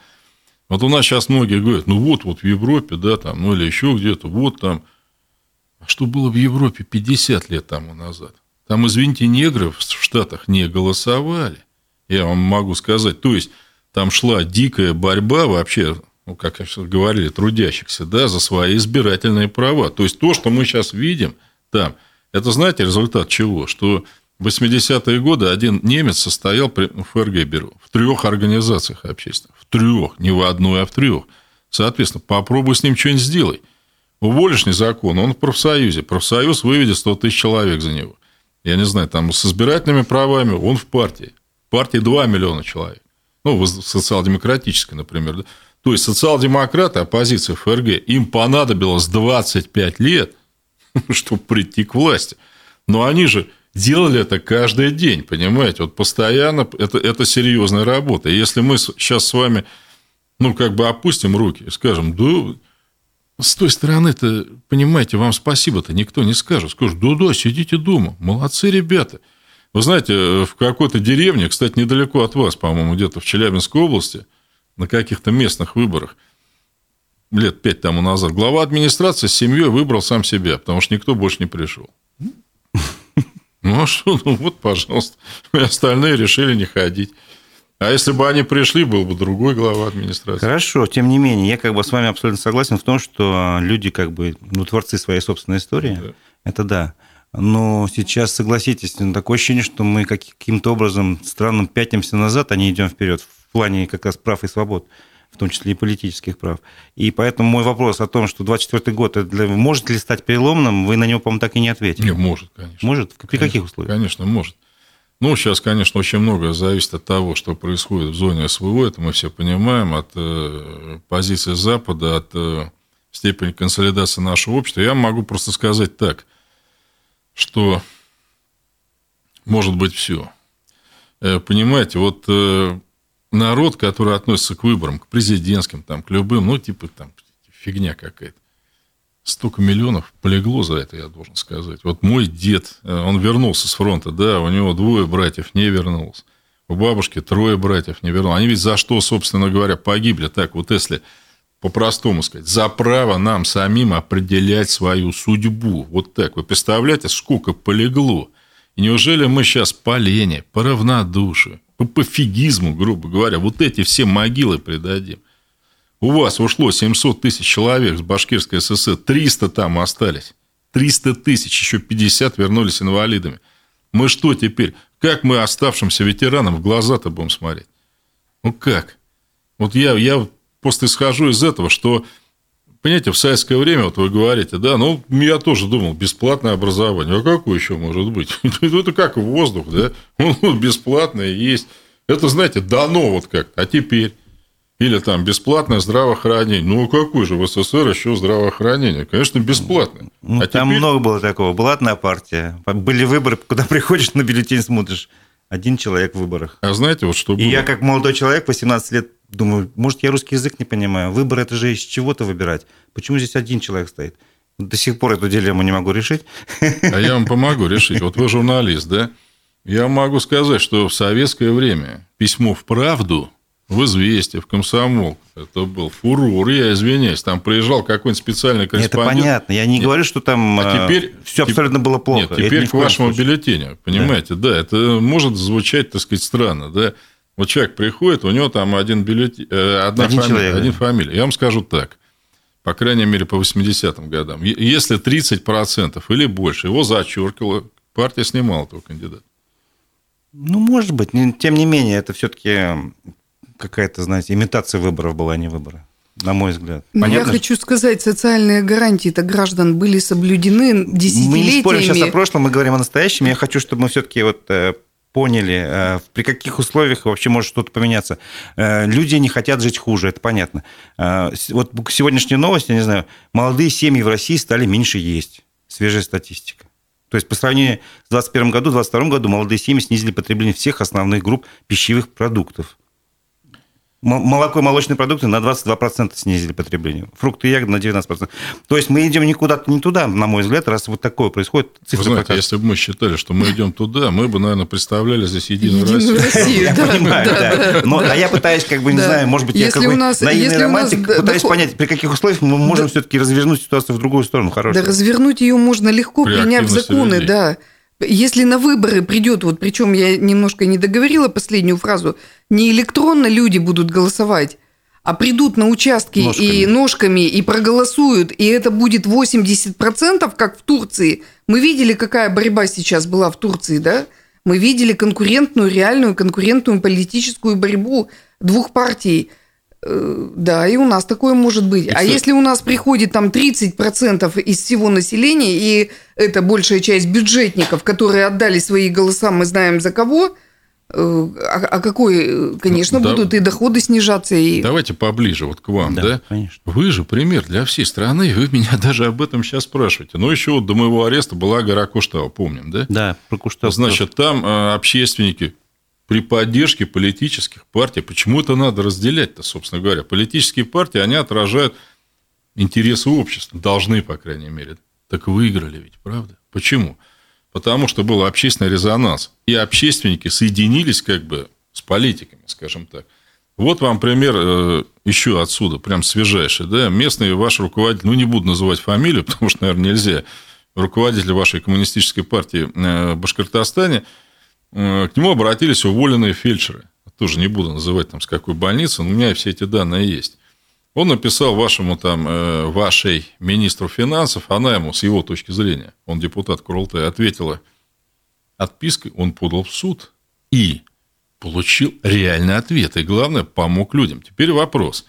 Вот у нас сейчас многие говорят, ну вот, вот в Европе, да, там, ну или еще где-то, вот там. А что было в Европе 50 лет тому назад? Там, извините, негры в Штатах не голосовали. Я вам могу сказать. То есть, там шла дикая борьба вообще, ну, как говорили, трудящихся, да, за свои избирательные права. То есть, то, что мы сейчас видим там, это, знаете, результат чего? Что в 80-е годы один немец состоял при ФРГ беру, в трех организациях общественных. В трех, не в одной, а в трех. Соответственно, попробуй с ним что-нибудь сделай. Уволишь незаконно, он в профсоюзе. Профсоюз выведет 100 тысяч человек за него. Я не знаю, там с избирательными правами он в партии. В партии 2 миллиона человек. Ну, в социал-демократической, например. Да? То есть, социал-демократы, оппозиция ФРГ, им понадобилось 25 лет, чтобы прийти к власти. Но они же делали это каждый день, понимаете? Вот постоянно это, это серьезная работа. И если мы сейчас с вами, ну, как бы опустим руки и скажем, да, с той стороны-то, понимаете, вам спасибо-то никто не скажет. Скажут, да-да, сидите дома, молодцы ребята. Вы знаете, в какой-то деревне, кстати, недалеко от вас, по-моему, где-то в Челябинской области, на каких-то местных выборах, лет пять тому назад, глава администрации с семьей выбрал сам себя, потому что никто больше не пришел. Ну, а что? Ну, вот, пожалуйста. И остальные решили не ходить. А если бы они пришли, был бы другой глава администрации. Хорошо, тем не менее, я как бы с вами абсолютно согласен в том, что люди как бы ну, творцы своей собственной истории. Да. Это да. Но сейчас, согласитесь, ну, такое ощущение, что мы каким-то образом странным пятимся назад, а не идем вперед в плане как раз прав и свобод в том числе и политических прав. И поэтому мой вопрос о том, что 24 год это может ли стать переломным, вы на него, по-моему, так и не ответили. Не, может, конечно. Может? При конечно, каких условиях? Конечно, может. Ну, сейчас, конечно, очень многое зависит от того, что происходит в зоне СВО, это мы все понимаем, от э, позиции Запада, от э, степени консолидации нашего общества. Я могу просто сказать так, что может быть все. Э, понимаете, вот народ, который относится к выборам, к президентским, там, к любым, ну, типа, там, фигня какая-то. Столько миллионов полегло за это, я должен сказать. Вот мой дед, э, он вернулся с фронта, да, у него двое братьев не вернулось. У бабушки трое братьев не вернулось. Они ведь за что, собственно говоря, погибли? Так вот, если по-простому сказать, за право нам самим определять свою судьбу. Вот так. Вы представляете, сколько полегло? И неужели мы сейчас по лени, по равнодушию, по пофигизму, грубо говоря, вот эти все могилы предадим? У вас ушло 700 тысяч человек с Башкирской ССР, 300 там остались. 300 тысяч, еще 50 вернулись инвалидами. Мы что теперь? Как мы оставшимся ветеранам в глаза-то будем смотреть? Ну как? Вот я, я просто исхожу из этого, что, понимаете, в советское время, вот вы говорите, да, ну, я тоже думал, бесплатное образование. А какое еще может быть? Это как воздух, да? Он бесплатное есть. Это, знаете, дано вот как-то. А теперь? Или там бесплатное здравоохранение. Ну, какое же в СССР еще здравоохранение? Конечно, бесплатное. Ну, а там теперь... много было такого. Была одна партия. Были выборы, куда приходишь на бюллетень, смотришь. Один человек в выборах. А знаете, вот что было? И я, как молодой человек, 18 лет, думаю, может, я русский язык не понимаю. Выборы – это же из чего-то выбирать. Почему здесь один человек стоит? До сих пор эту дилемму не могу решить. А я вам помогу решить. Вот вы журналист, да? Я могу сказать, что в советское время письмо в правду в «Известия», в «Комсомол». Это был фурор, я извиняюсь. Там приезжал какой-нибудь специальный корреспондент. Это понятно. Я не нет. говорю, что там а теперь, все абсолютно было плохо. Нет, теперь к вашему случае. бюллетеню, понимаете, да. да, это может звучать, так сказать, странно, да. Вот человек приходит, у него там один бюллетень, э, одна один фамилия, человек, один да. фамилия. Я вам скажу так, по крайней мере, по 80-м годам. Если 30% или больше его зачеркивало, партия снимала этого кандидата. Ну, может быть. Тем не менее, это все-таки какая-то, знаете, имитация выборов была, а не выборы на мой взгляд. Ну, Понятно? Я хочу сказать, социальные гарантии-то граждан были соблюдены десятилетиями. Мы не спорим сейчас о прошлом, мы говорим о настоящем. Я хочу, чтобы мы все-таки вот э, поняли, э, при каких условиях вообще может что-то поменяться. Э, люди не хотят жить хуже, это понятно. Вот сегодняшняя новость, я не знаю, молодые семьи в России стали меньше есть. Свежая статистика. То есть по сравнению с 2021 году, в 2022 году молодые семьи снизили потребление всех основных групп пищевых продуктов. Молоко и молочные продукты на 22% снизили потребление. Фрукты и ягоды на 19%. То есть мы идем никуда-то не туда, на мой взгляд, раз вот такое происходит. Вы знаете, показывают. если бы мы считали, что мы идем туда, мы бы, наверное, представляли здесь Единую, Единую Россию. Я понимаю, да. Но, а я пытаюсь, как бы, не знаю, может быть, я какой наивный романтик, пытаюсь понять, при каких условиях мы можем все-таки развернуть ситуацию в другую сторону. Да, развернуть ее можно легко, приняв законы, да. Если на выборы придет, вот причем я немножко не договорила последнюю фразу, не электронно люди будут голосовать, а придут на участки ножками. и ножками и проголосуют, и это будет 80%, как в Турции. Мы видели, какая борьба сейчас была в Турции, да? Мы видели конкурентную, реальную конкурентную политическую борьбу двух партий – да, и у нас такое может быть. И а если у нас приходит там 30% из всего населения, и это большая часть бюджетников, которые отдали свои голоса, мы знаем за кого, э, а, а какой, конечно, да, будут и доходы снижаться. И... Давайте поближе вот к вам, да, да? Конечно. Вы же пример для всей страны, вы меня даже об этом сейчас спрашиваете. Но еще вот до моего ареста была гора Куштау, помним, да? Да, про Куштау. Значит, там э, общественники при поддержке политических партий. Почему это надо разделять-то, собственно говоря? Политические партии, они отражают интересы общества, должны, по крайней мере. Так выиграли ведь, правда? Почему? Потому что был общественный резонанс, и общественники соединились как бы с политиками, скажем так. Вот вам пример э, еще отсюда, прям свежайший. Да? Местный ваш руководитель, ну, не буду называть фамилию, потому что, наверное, нельзя, руководитель вашей коммунистической партии э, в Башкортостане – к нему обратились уволенные фельдшеры. Тоже не буду называть там с какой больницы, но у меня все эти данные есть. Он написал вашему там, э, вашей министру финансов, она ему, с его точки зрения, он депутат Курултая, ответила отпиской, он подал в суд и получил реальный ответ. И главное, помог людям. Теперь вопрос.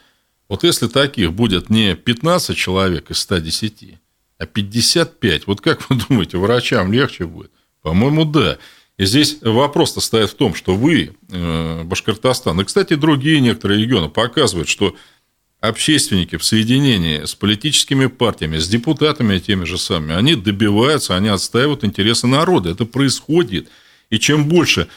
Вот если таких будет не 15 человек из 110, а 55, вот как вы думаете, врачам легче будет? По-моему, да. И здесь вопрос-то стоит в том, что вы, э, Башкортостан, и, кстати, другие некоторые регионы показывают, что общественники в соединении с политическими партиями, с депутатами теми же самыми, они добиваются, они отстаивают интересы народа. Это происходит. И чем больше,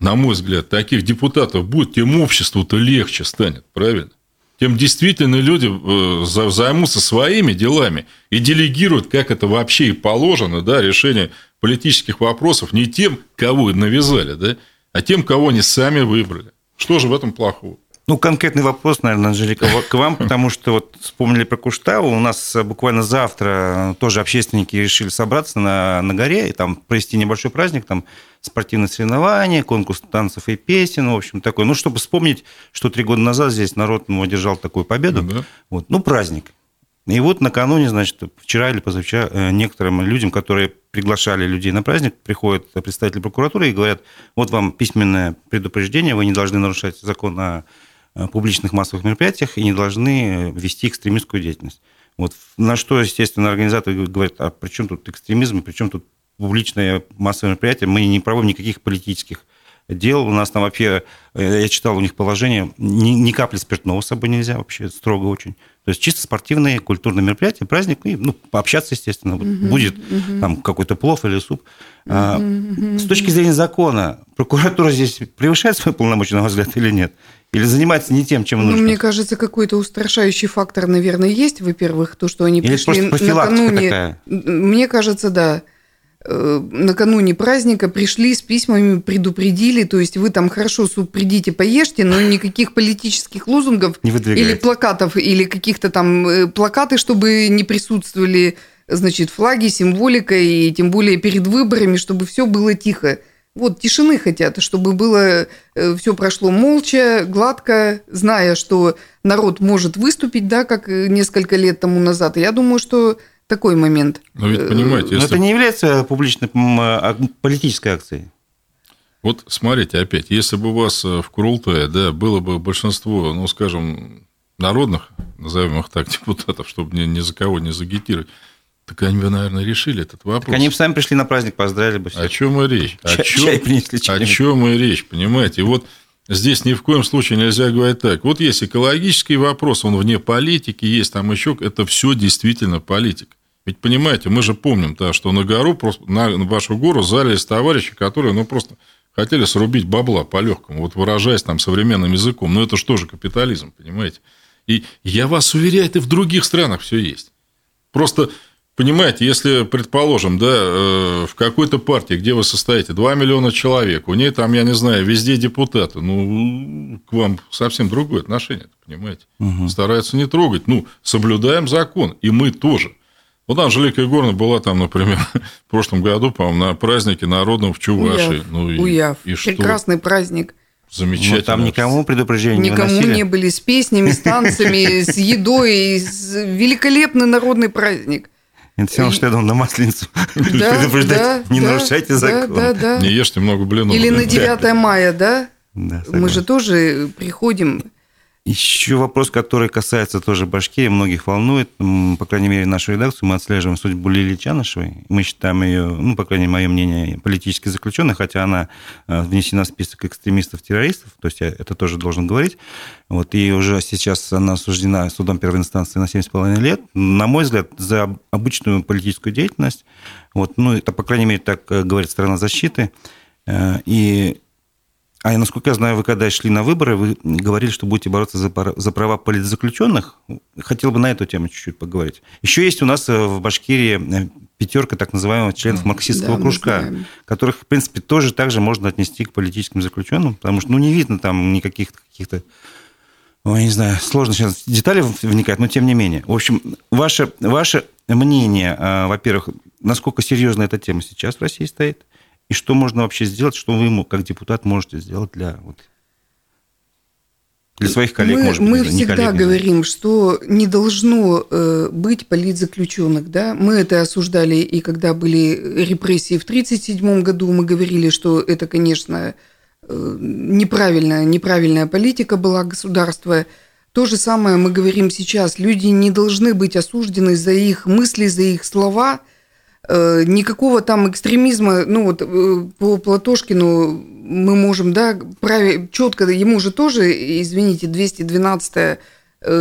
на мой взгляд, таких депутатов будет, тем обществу-то легче станет, правильно? Тем действительно люди э, займутся своими делами и делегируют, как это вообще и положено, да, решение политических вопросов не тем, кого навязали, да, а тем, кого они сами выбрали. Что же в этом плохого? Ну, конкретный вопрос, наверное, Анжелика, к вам, потому что вот вспомнили про Куштаву. У нас буквально завтра тоже общественники решили собраться на, на горе и там провести небольшой праздник, там спортивные соревнования, конкурс танцев и песен, в общем, такой. Ну, чтобы вспомнить, что три года назад здесь народ ну, одержал такую победу. Да. Вот. Ну, праздник. И вот накануне, значит, вчера или позавчера э, некоторым людям, которые приглашали людей на праздник, приходят представители прокуратуры и говорят, вот вам письменное предупреждение, вы не должны нарушать закон о публичных массовых мероприятиях и не должны вести экстремистскую деятельность. Вот. На что, естественно, организаторы говорят, а при чем тут экстремизм, при чем тут публичное массовое мероприятие, мы не проводим никаких политических дел. У нас там вообще, э, я читал у них положение, ни, ни капли спиртного с собой нельзя вообще, строго очень. То есть чисто спортивные, культурные мероприятия, праздник, и, ну, пообщаться, естественно. Угу, будет угу. там какой-то плов или суп. Угу, а, угу. С точки зрения закона, прокуратура здесь превышает свои полномочия, на ваш взгляд, или нет? Или занимается не тем, чем ну, нужно? Мне кажется, какой-то устрашающий фактор, наверное, есть. Во-первых, то, что они Или пришли накануне. Такая? Мне кажется, да. Э, накануне праздника пришли с письмами, предупредили, то есть вы там хорошо суп придите, поешьте, но никаких политических лозунгов или плакатов, или каких-то там э, плакаты, чтобы не присутствовали, значит, флаги, символика, и тем более перед выборами, чтобы все было тихо. Вот тишины хотят, чтобы было э, все прошло молча, гладко, зная, что народ может выступить, да, как несколько лет тому назад. Я думаю, что такой момент. Но ведь понимаете, если... Но это не является публичной а, политической акцией. Вот смотрите, опять, если бы у вас э, в Курултае да, было бы большинство, ну, скажем, народных, назовем их так, депутатов, чтобы ни, ни за кого не загитировать, так они бы, наверное, решили этот вопрос. Так они бы сами пришли на праздник, поздравили бы всех. О чем и речь? Чай, о чем, чай принесли, чай. О чем и речь, понимаете? И вот здесь ни в коем случае нельзя говорить так. Вот есть экологический вопрос, он вне политики, есть там еще, это все действительно политика. Ведь понимаете, мы же помним, да, что на гору, просто, на вашу гору залились товарищи, которые, ну, просто хотели срубить бабла по-легкому, вот выражаясь там современным языком. Но это же тоже капитализм, понимаете? И я вас уверяю, это в других странах все есть. Просто Понимаете, если, предположим, да, э, в какой-то партии, где вы состоите, 2 миллиона человек, у ней там, я не знаю, везде депутаты, ну, к вам совсем другое отношение, понимаете? Угу. Стараются не трогать. Ну, соблюдаем закон, и мы тоже. Вот Анжелика Егоровна была там, например, в прошлом году, по-моему, на празднике народном в Чувашии. Уяв. Ну, и, Уяв. И что? Прекрасный праздник. Замечательно. Но там никому предупреждения не Никому выносили. не были с песнями, с танцами, с едой. Великолепный народный праздник. Это все равно, что я думал, на Масленицу предупреждать, не нарушайте закон. Не ешьте много блинов. Или на 9 мая, да? Мы же тоже приходим еще вопрос, который касается тоже Башкирии, многих волнует. По крайней мере, нашу редакцию мы отслеживаем судьбу Лили Чанышевой. Мы считаем ее, ну, по крайней мере, мое мнение, политически заключенной, хотя она э, внесена в список экстремистов-террористов, то есть я это тоже должен говорить. Вот, и уже сейчас она осуждена судом первой инстанции на 7,5 лет. На мой взгляд, за обычную политическую деятельность. Вот, ну, это, по крайней мере, так э, говорит сторона защиты. Э, и а насколько я знаю, вы когда шли на выборы, вы говорили, что будете бороться за, за права политзаключенных. Хотел бы на эту тему чуть-чуть поговорить. Еще есть у нас э, в Башкирии э, пятерка так называемых членов марксистского да, кружка, которых, в принципе, тоже также можно отнести к политическим заключенным, потому что ну, не видно там никаких каких-то Ой, не знаю, сложно сейчас детали вникать, но тем не менее. В общем, ваше, ваше мнение, э, во-первых, насколько серьезна эта тема сейчас в России стоит? И что можно вообще сделать, что вы, как депутат, можете сделать для, вот, для своих коллег, мы, может быть, Мы всегда коллег, говорим, что не должно э, быть политзаключенных. Да? Мы это осуждали, и когда были репрессии в 1937 году, мы говорили, что это, конечно, э, неправильная, неправильная политика была государства. То же самое мы говорим сейчас. Люди не должны быть осуждены за их мысли, за их слова – никакого там экстремизма, ну вот э, по Платошкину мы можем, да, праве, четко, ему же тоже, извините, 212 Э,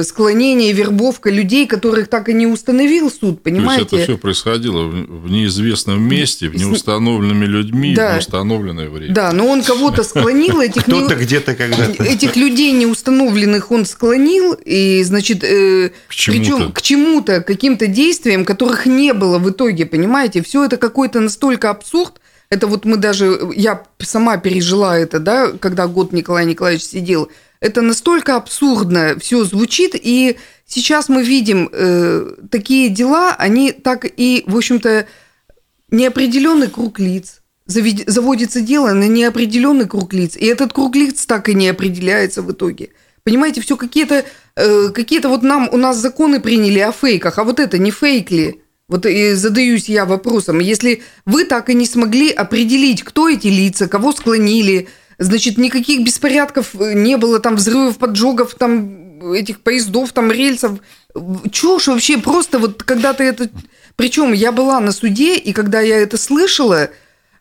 склонение, вербовка людей, которых так и не установил суд, понимаете? То есть это все происходило в неизвестном месте, в неустановленными людьми, да. в неустановленное время. Да, но он кого-то склонил, этих кто-то где-то когда-то этих людей неустановленных он склонил, и значит, э, к причем к чему-то, каким-то действиям, которых не было в итоге, понимаете? Все это какой-то настолько абсурд. Это вот мы даже, я сама пережила это, да, когда год Николай Николаевич сидел это настолько абсурдно все звучит, и сейчас мы видим э, такие дела, они так и, в общем-то, неопределенный круг лиц. Заводится дело на неопределенный круг лиц, и этот круг лиц так и не определяется в итоге. Понимаете, все какие-то, э, какие-то вот нам, у нас законы приняли о фейках, а вот это не фейк ли? Вот и задаюсь я вопросом, если вы так и не смогли определить, кто эти лица, кого склонили, Значит, никаких беспорядков э, не было, там взрывов, поджогов, там этих поездов, там рельсов. Чушь вообще, просто вот когда ты это... Причем я была на суде, и когда я это слышала,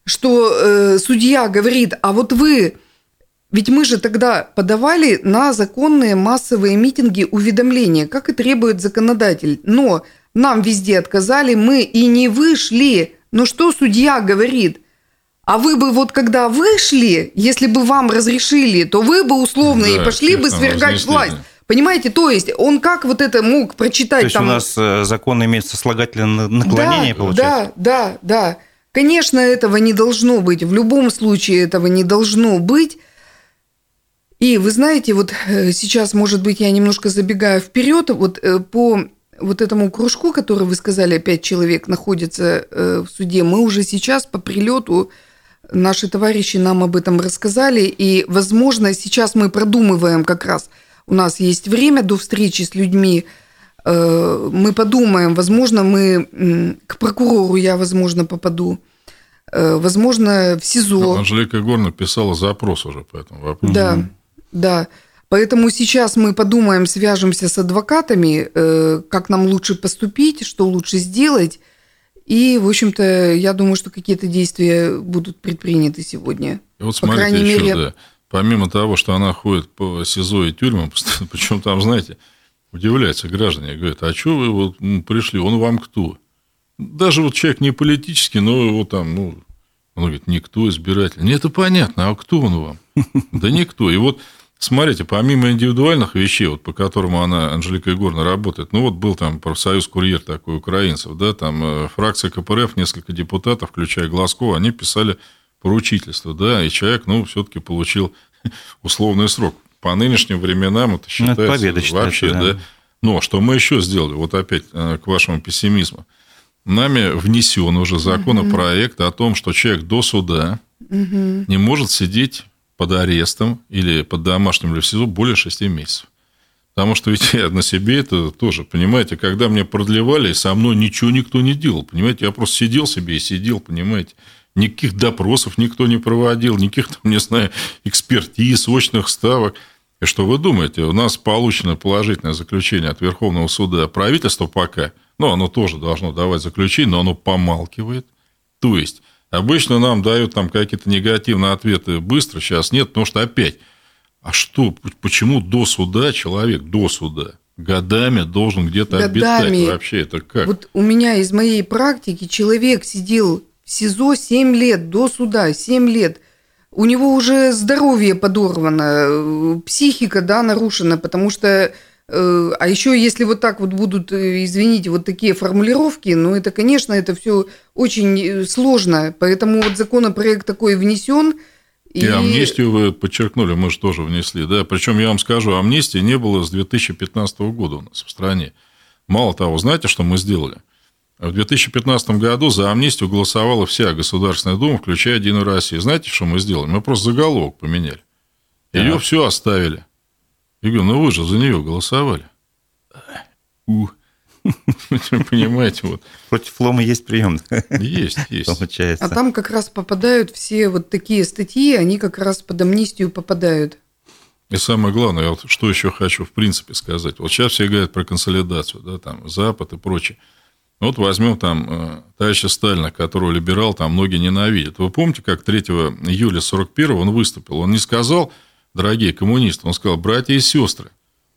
что э, судья говорит, а вот вы... Ведь мы же тогда подавали на законные массовые митинги уведомления, как и требует законодатель. Но нам везде отказали, мы и не вышли. Но что судья говорит? А вы бы вот когда вышли, если бы вам разрешили, то вы бы условно да, и пошли бы свергать власть. Понимаете, то есть он как вот это мог прочитать? То есть там... у нас э, закон имеет сослагательное наклонение, да, получается? Да, да, да. Конечно, этого не должно быть. В любом случае этого не должно быть. И вы знаете, вот э, сейчас, может быть, я немножко забегаю вперед, вот э, по вот этому кружку, который вы сказали, пять человек находится в суде, мы уже сейчас по прилету наши товарищи нам об этом рассказали, и, возможно, сейчас мы продумываем как раз, у нас есть время до встречи с людьми, мы подумаем, возможно, мы к прокурору я, возможно, попаду, возможно, в СИЗО. Ну, Анжелика Егоровна писала запрос уже по этому вопросу. Да. Да. Поэтому сейчас мы подумаем, свяжемся с адвокатами, э, как нам лучше поступить, что лучше сделать. И, в общем-то, я думаю, что какие-то действия будут предприняты сегодня. И вот смотрите, по крайней еще, мере... да, помимо того, что она ходит по СИЗО и тюрьмам, причем там, знаете, удивляются граждане, говорят, а что вы вот пришли, он вам кто? Даже вот человек не политический, но его там, ну, он говорит, никто избиратель. Нет, это понятно, а кто он вам? Да никто. И вот Смотрите, помимо индивидуальных вещей, вот, по которым она, Анжелика Егоровна, работает, ну, вот был там профсоюз «Курьер» такой украинцев, да, там э, фракция КПРФ, несколько депутатов, включая Глазкова, они писали поручительство, да, и человек, ну, все-таки получил условный срок. По нынешним временам это считается ну, это победа, вообще, считается, да. да. Но что мы еще сделали, вот опять э, к вашему пессимизму. Нами внесен уже законопроект угу. о том, что человек до суда угу. не может сидеть под арестом или под домашним или в СИЗО более 6 месяцев. Потому что ведь я на себе это тоже, понимаете, когда мне продлевали, со мной ничего никто не делал, понимаете, я просто сидел себе и сидел, понимаете, никаких допросов никто не проводил, никаких, там, не знаю, экспертиз, очных ставок. И что вы думаете, у нас получено положительное заключение от Верховного суда, правительство пока, ну, оно тоже должно давать заключение, но оно помалкивает. То есть, Обычно нам дают там какие-то негативные ответы быстро, сейчас нет, потому что опять, а что, почему до суда человек, до суда, годами должен где-то годами. обитать вообще, это как? Вот у меня из моей практики человек сидел в СИЗО 7 лет, до суда 7 лет, у него уже здоровье подорвано, психика, да, нарушена, потому что Э, а еще, если вот так вот будут, э, извините, вот такие формулировки, ну, это, конечно, это все очень э, сложно. Поэтому вот законопроект такой внесен. И... и амнистию вы подчеркнули, мы же тоже внесли, да. Причем я вам скажу, амнистии не было с 2015 года у нас в стране. Мало того, знаете, что мы сделали? В 2015 году за амнистию голосовала вся Государственная Дума, включая Единую Россию. Знаете, что мы сделали? Мы просто заголовок поменяли. Ее да. все оставили. Я говорю, ну вы же за нее голосовали. У. Понимаете, вот. Против лома есть прием. Есть, есть. Получается. А там как раз попадают все вот такие статьи, они как раз под амнистию попадают. И самое главное, вот что еще хочу в принципе сказать. Вот сейчас все говорят про консолидацию, да, там, Запад и прочее. Вот возьмем там э, товарища Сталина, которого либерал там многие ненавидят. Вы помните, как 3 июля 41 он выступил? Он не сказал, дорогие коммунисты, он сказал, братья и сестры,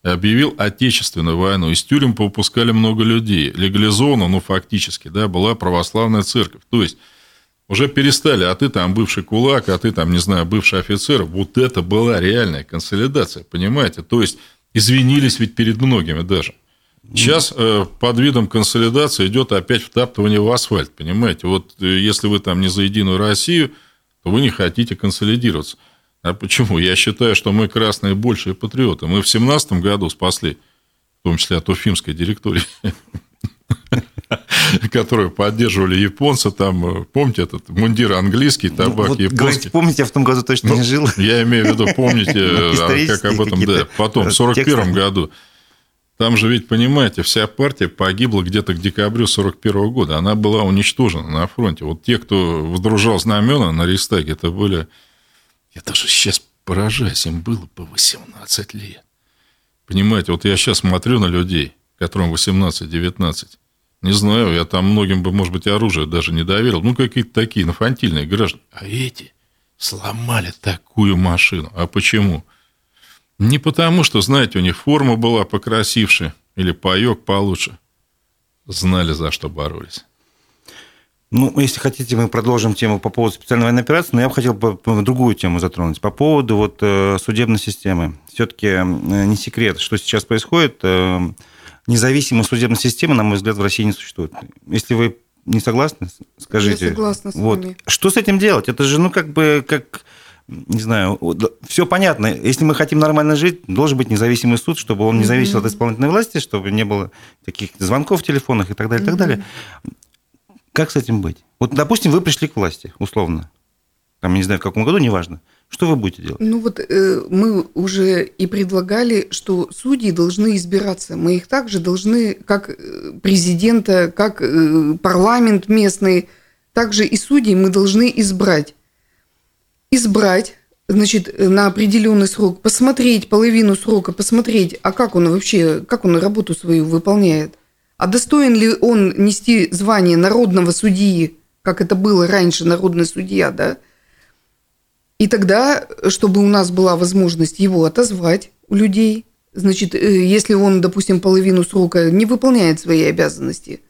и объявил отечественную войну. Из тюрем попускали много людей. Легализована, ну, фактически, да, была православная церковь. То есть, уже перестали, а ты там бывший кулак, а ты там, не знаю, бывший офицер. Вот это была реальная консолидация, понимаете? То есть, извинились ведь перед многими даже. Сейчас э, под видом консолидации идет опять втаптывание в асфальт, понимаете? Вот э, если вы там не за Единую Россию, то вы не хотите консолидироваться. А почему? Я считаю, что мы красные большие патриоты. Мы в семнадцатом году спасли, в том числе от Уфимской директории, которую поддерживали японцы, там, помните, этот мундир английский, табак вот, японский. Говорите, помните, я в том году точно ну, не жил. Я имею в виду, помните, а, как об этом, да, потом, в 41 году. Там же ведь, понимаете, вся партия погибла где-то к декабрю 41 года. Она была уничтожена на фронте. Вот те, кто водружал знамена на Рейхстаге, это были я даже сейчас поражаюсь, им было по 18 лет. Понимаете, вот я сейчас смотрю на людей, которым 18-19. Не знаю, я там многим бы, может быть, оружие даже не доверил. Ну, какие-то такие инфантильные граждане. А эти сломали такую машину. А почему? Не потому, что, знаете, у них форма была покрасивше или паек получше. Знали, за что боролись. Ну, если хотите, мы продолжим тему по поводу специальной военной операции, но я бы хотел другую тему затронуть. По поводу вот э, судебной системы. Все-таки э, не секрет, что сейчас происходит. Э, независимой судебной системы, на мой взгляд, в России не существует. Если вы Не согласны? Скажите. Я согласна с вот. вами. Что с этим делать? Это же, ну, как бы, как не знаю, все понятно. Если мы хотим нормально жить, должен быть независимый суд, чтобы он не зависел mm-hmm. от исполнительной власти, чтобы не было таких звонков в телефонах и так далее, mm-hmm. и так далее. Как с этим быть? Вот, допустим, вы пришли к власти, условно. Там, не знаю, в каком году, неважно. Что вы будете делать? Ну вот э, мы уже и предлагали, что судьи должны избираться. Мы их также должны, как э, президента, как э, парламент местный, также и судей мы должны избрать избрать, значит, на определенный срок, посмотреть половину срока, посмотреть, а как он вообще, как он работу свою выполняет, а достоин ли он нести звание народного судьи, как это было раньше, народный судья, да, и тогда, чтобы у нас была возможность его отозвать у людей, значит, э, если он, допустим, половину срока не выполняет свои обязанности,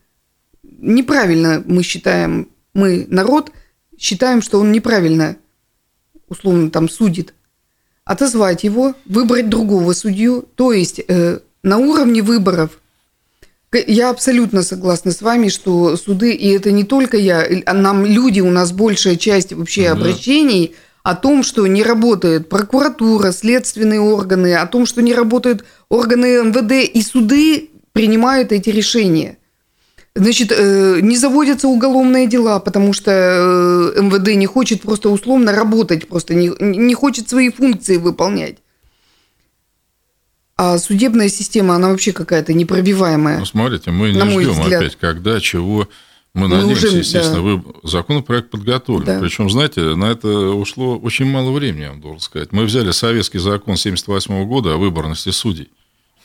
неправильно мы считаем, мы, народ, считаем, что он неправильно условно там судит, отозвать его, выбрать другого судью, то есть э, на уровне выборов. Я абсолютно согласна с вами, что суды, и это не только я, а нам люди, у нас большая часть вообще да. обращений о том, что не работает прокуратура, следственные органы, о том, что не работают органы МВД, и суды принимают эти решения – Значит, э, не заводятся уголовные дела, потому что э, МВД не хочет просто условно работать, просто не, не хочет свои функции выполнять. А судебная система, она вообще какая-то непробиваемая. Ну, смотрите, мы не ждем опять, когда, чего. Мы, мы надеемся, уже, естественно, да. вы законопроект подготовлен. Да. Причем, знаете, на это ушло очень мало времени, я вам должен сказать. Мы взяли советский закон 78 года о выборности судей.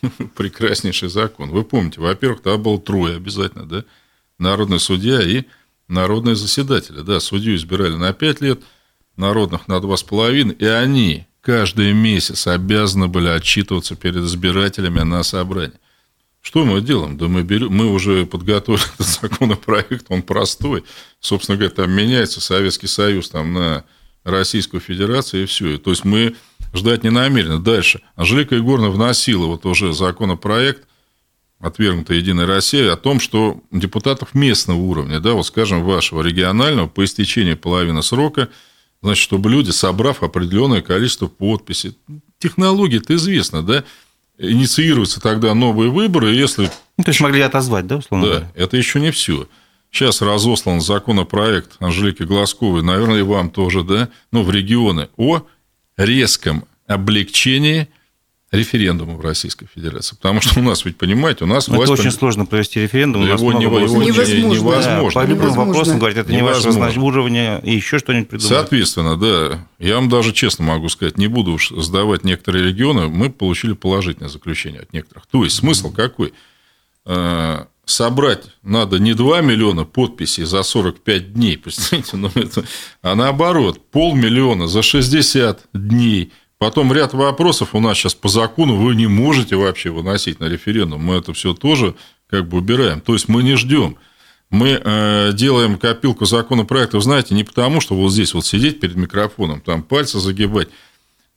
прекраснейший закон. Вы помните, во-первых, там было трое обязательно, да? Народный судья и народные заседатели. Да, судью избирали на 5 лет, народных на 2,5, и они каждый месяц обязаны были отчитываться перед избирателями на собрании. Что мы делаем? Да мы, берем, мы уже подготовили этот законопроект, он простой. Собственно говоря, там меняется Советский Союз там, на Российскую Федерацию и все. То есть мы ждать не намерены. Дальше. Анжелика Егоровна вносила вот уже законопроект, отвергнутый Единой Россией, о том, что депутатов местного уровня, да, вот скажем, вашего регионального, по истечении половины срока, значит, чтобы люди, собрав определенное количество подписей, технология-то известна, да, инициируются тогда новые выборы, если... Ну, то есть могли отозвать, да, условно Да, говоря? это еще не все. Сейчас разослан законопроект Анжелики Глазковой, наверное, и вам тоже, да, ну, в регионы, о резком облегчении референдума в Российской Федерации. Потому что у нас, ведь понимаете, у нас власть... Это очень сложно провести референдум. Его, него, его невозможно. невозможно. Да, по любым вопросам говорят, это невозможно. не ваше уровня, и еще что-нибудь придумать. Соответственно, да. Я вам даже честно могу сказать, не буду уж сдавать некоторые регионы, мы получили положительное заключение от некоторых. То есть, смысл какой? А, собрать надо не 2 миллиона подписей за 45 дней, представляете, ну это, а наоборот, полмиллиона за 60 дней. Потом ряд вопросов у нас сейчас по закону вы не можете вообще выносить на референдум. Мы это все тоже как бы убираем. То есть мы не ждем. Мы э, делаем копилку законопроектов, знаете, не потому, что вот здесь вот сидеть перед микрофоном, там пальцы загибать.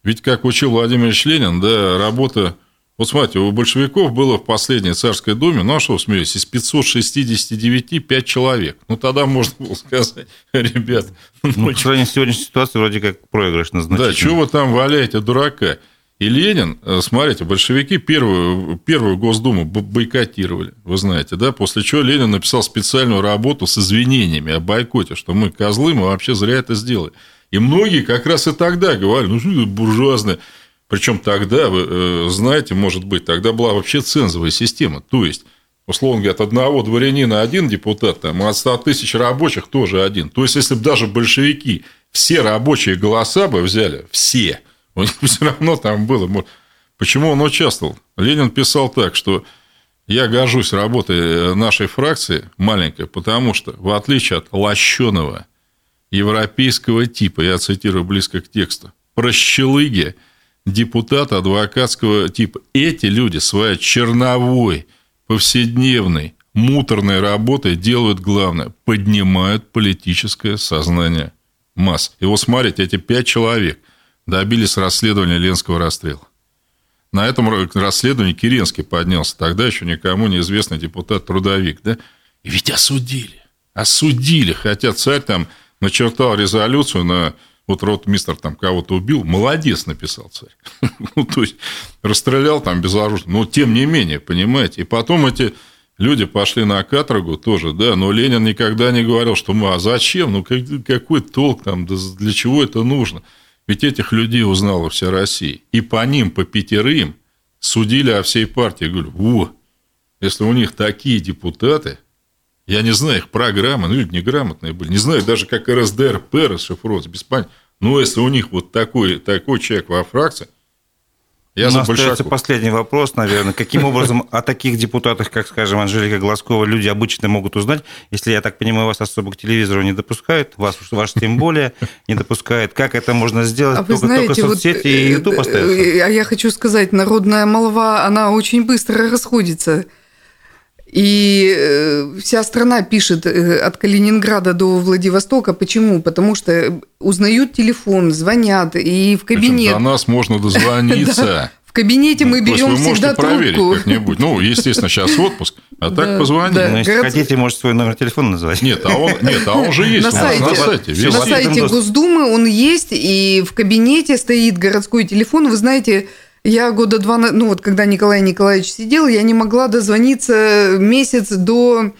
Ведь, как учил Владимир Ильич Ленин, да, работа вот смотрите, у большевиков было в последней царской думе, ну а что смеетесь, из 569 5 человек. Ну тогда можно было сказать, ребят... Ну, ну по сравнению с сегодняшней ситуацией вроде как проигрыш назначительный. Да, чего вы там валяете, дурака? И Ленин, э, смотрите, большевики первую, первую Госдуму бойкотировали, вы знаете, да, после чего Ленин написал специальную работу с извинениями о бойкоте, что мы козлы, мы вообще зря это сделали. И многие как раз и тогда говорили, ну что это буржуазное причем тогда, вы э, знаете, может быть, тогда была вообще цензовая система. То есть, условно говоря, от одного дворянина один депутат, там, а от 100 тысяч рабочих тоже один. То есть, если бы даже большевики все рабочие голоса бы взяли, все, у них все равно там было. Почему он участвовал? Ленин писал так, что я горжусь работой э, нашей фракции маленькой, потому что, в отличие от лощеного европейского типа, я цитирую близко к тексту, прощелыги – депутата адвокатского типа. Эти люди своей черновой, повседневной, муторной работой делают главное – поднимают политическое сознание масс. И вот смотрите, эти пять человек добились расследования Ленского расстрела. На этом расследовании Керенский поднялся, тогда еще никому неизвестный депутат-трудовик, да? И ведь осудили. Осудили, хотя царь там начертал резолюцию на вот ротмистр там кого-то убил, молодец, написал царь. ну, то есть, расстрелял там безоружно. Но, тем не менее, понимаете. И потом эти люди пошли на каторгу тоже, да, но Ленин никогда не говорил, что мы, а зачем, ну, какой толк там, для чего это нужно? Ведь этих людей узнала вся Россия. И по ним, по пятерым, судили о всей партии. Говорю, во, если у них такие депутаты, я не знаю их программы, ну, люди неграмотные были. Не знаю даже, как РСДРП расшифровывается, без понятия. Но если у них вот такой, такой человек во фракции, я У нас остается последний вопрос, наверное. Каким образом о таких депутатах, как, скажем, Анжелика Глазкова, люди обычно могут узнать, если, я так понимаю, вас особо к телевизору не допускают, вас, ваш тем более не допускает. Как это можно сделать? А вы только, знаете, только соцсети вот, и YouTube остается? Э, а я хочу сказать, народная молва, она очень быстро расходится. И э, вся страна пишет э, от Калининграда до Владивостока. Почему? Потому что узнают телефон, звонят, и в кабинет... Причем до нас можно дозвониться. В кабинете мы ну, берем всегда трубку. как-нибудь. Ну, естественно, сейчас отпуск, а так позвонить. Ну, если хотите, можете свой номер телефона назвать. Нет, а он, нет, а он же есть. На сайте, на сайте Госдумы он есть, и в кабинете стоит городской телефон. Вы знаете, я года два, ну вот когда Николай Николаевич сидел, я не могла дозвониться месяц до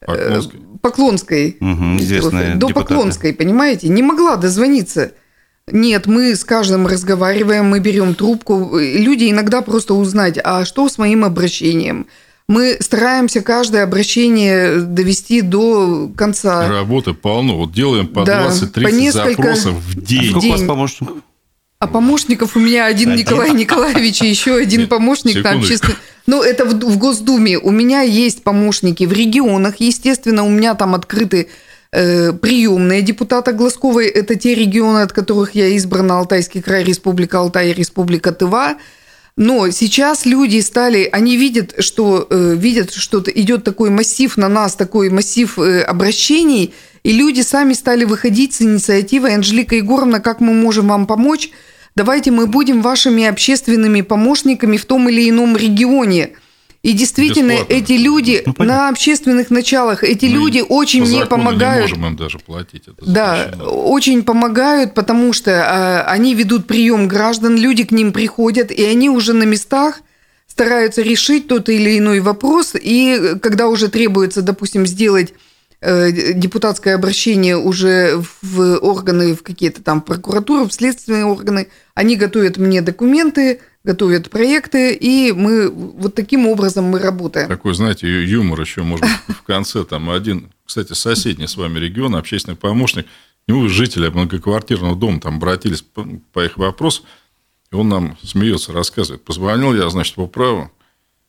Поклонской. Поклонской. Угу, известная до депутаты. Поклонской, понимаете? Не могла дозвониться. Нет, мы с каждым разговариваем, мы берем трубку. Люди иногда просто узнать, а что с моим обращением? Мы стараемся каждое обращение довести до конца. Работы полно. Вот делаем по да, 20-30 по несколько... запросов в день. А сколько у вас помощников? А помощников у меня один, один. Николай Николаевич и еще один Нет, помощник секундочку. там честно. Ну, это в, в Госдуме. У меня есть помощники в регионах. Естественно, у меня там открыты э, приемные депутата Глазковой. Это те регионы, от которых я избрана. Алтайский край, Республика Алтай, Республика Тыва. Но сейчас люди стали, они видят, что э, видят, что идет такой массив на нас, такой массив э, обращений, и люди сами стали выходить с инициативой «Анжелика Егоровна, как мы можем вам помочь? Давайте мы будем вашими общественными помощниками в том или ином регионе». И действительно, Бесплатно. эти люди ну, на общественных началах, эти мы люди очень мне помогают. Мы не можем им даже платить. Это да, очень помогают, потому что э, они ведут прием граждан, люди к ним приходят, и они уже на местах стараются решить тот или иной вопрос. И когда уже требуется, допустим, сделать депутатское обращение уже в органы, в какие-то там прокуратуры, в следственные органы. Они готовят мне документы, готовят проекты, и мы вот таким образом мы работаем. Такой, знаете, юмор еще, может в конце. Там один, кстати, соседний с вами регион, общественный помощник, к нему жители многоквартирного дома там обратились по, по их вопросу, и он нам смеется, рассказывает. Позвонил я, значит, по праву,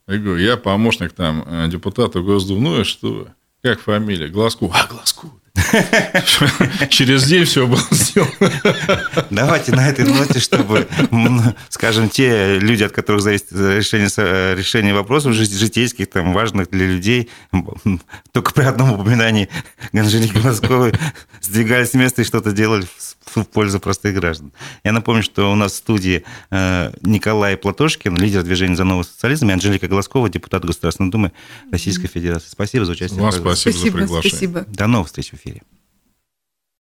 я говорю, я помощник там э, депутата Госдумы, ну и что как фамилия? Глазку. А, Глазку. Через день все было сделано. Давайте на этой ноте, чтобы, скажем, те люди, от которых зависит решение, решение вопросов житейских, там, важных для людей, только при одном упоминании Анжелики Глазковой сдвигались с места и что-то делали в пользу простых граждан. Я напомню, что у нас в студии э, Николай Платошкин, лидер движения за новый социализм, и Анжелика Глазкова, депутат Государственной Думы Российской Федерации. Спасибо за участие. Вам спасибо, спасибо за приглашение. Спасибо. До новых встреч в эфире.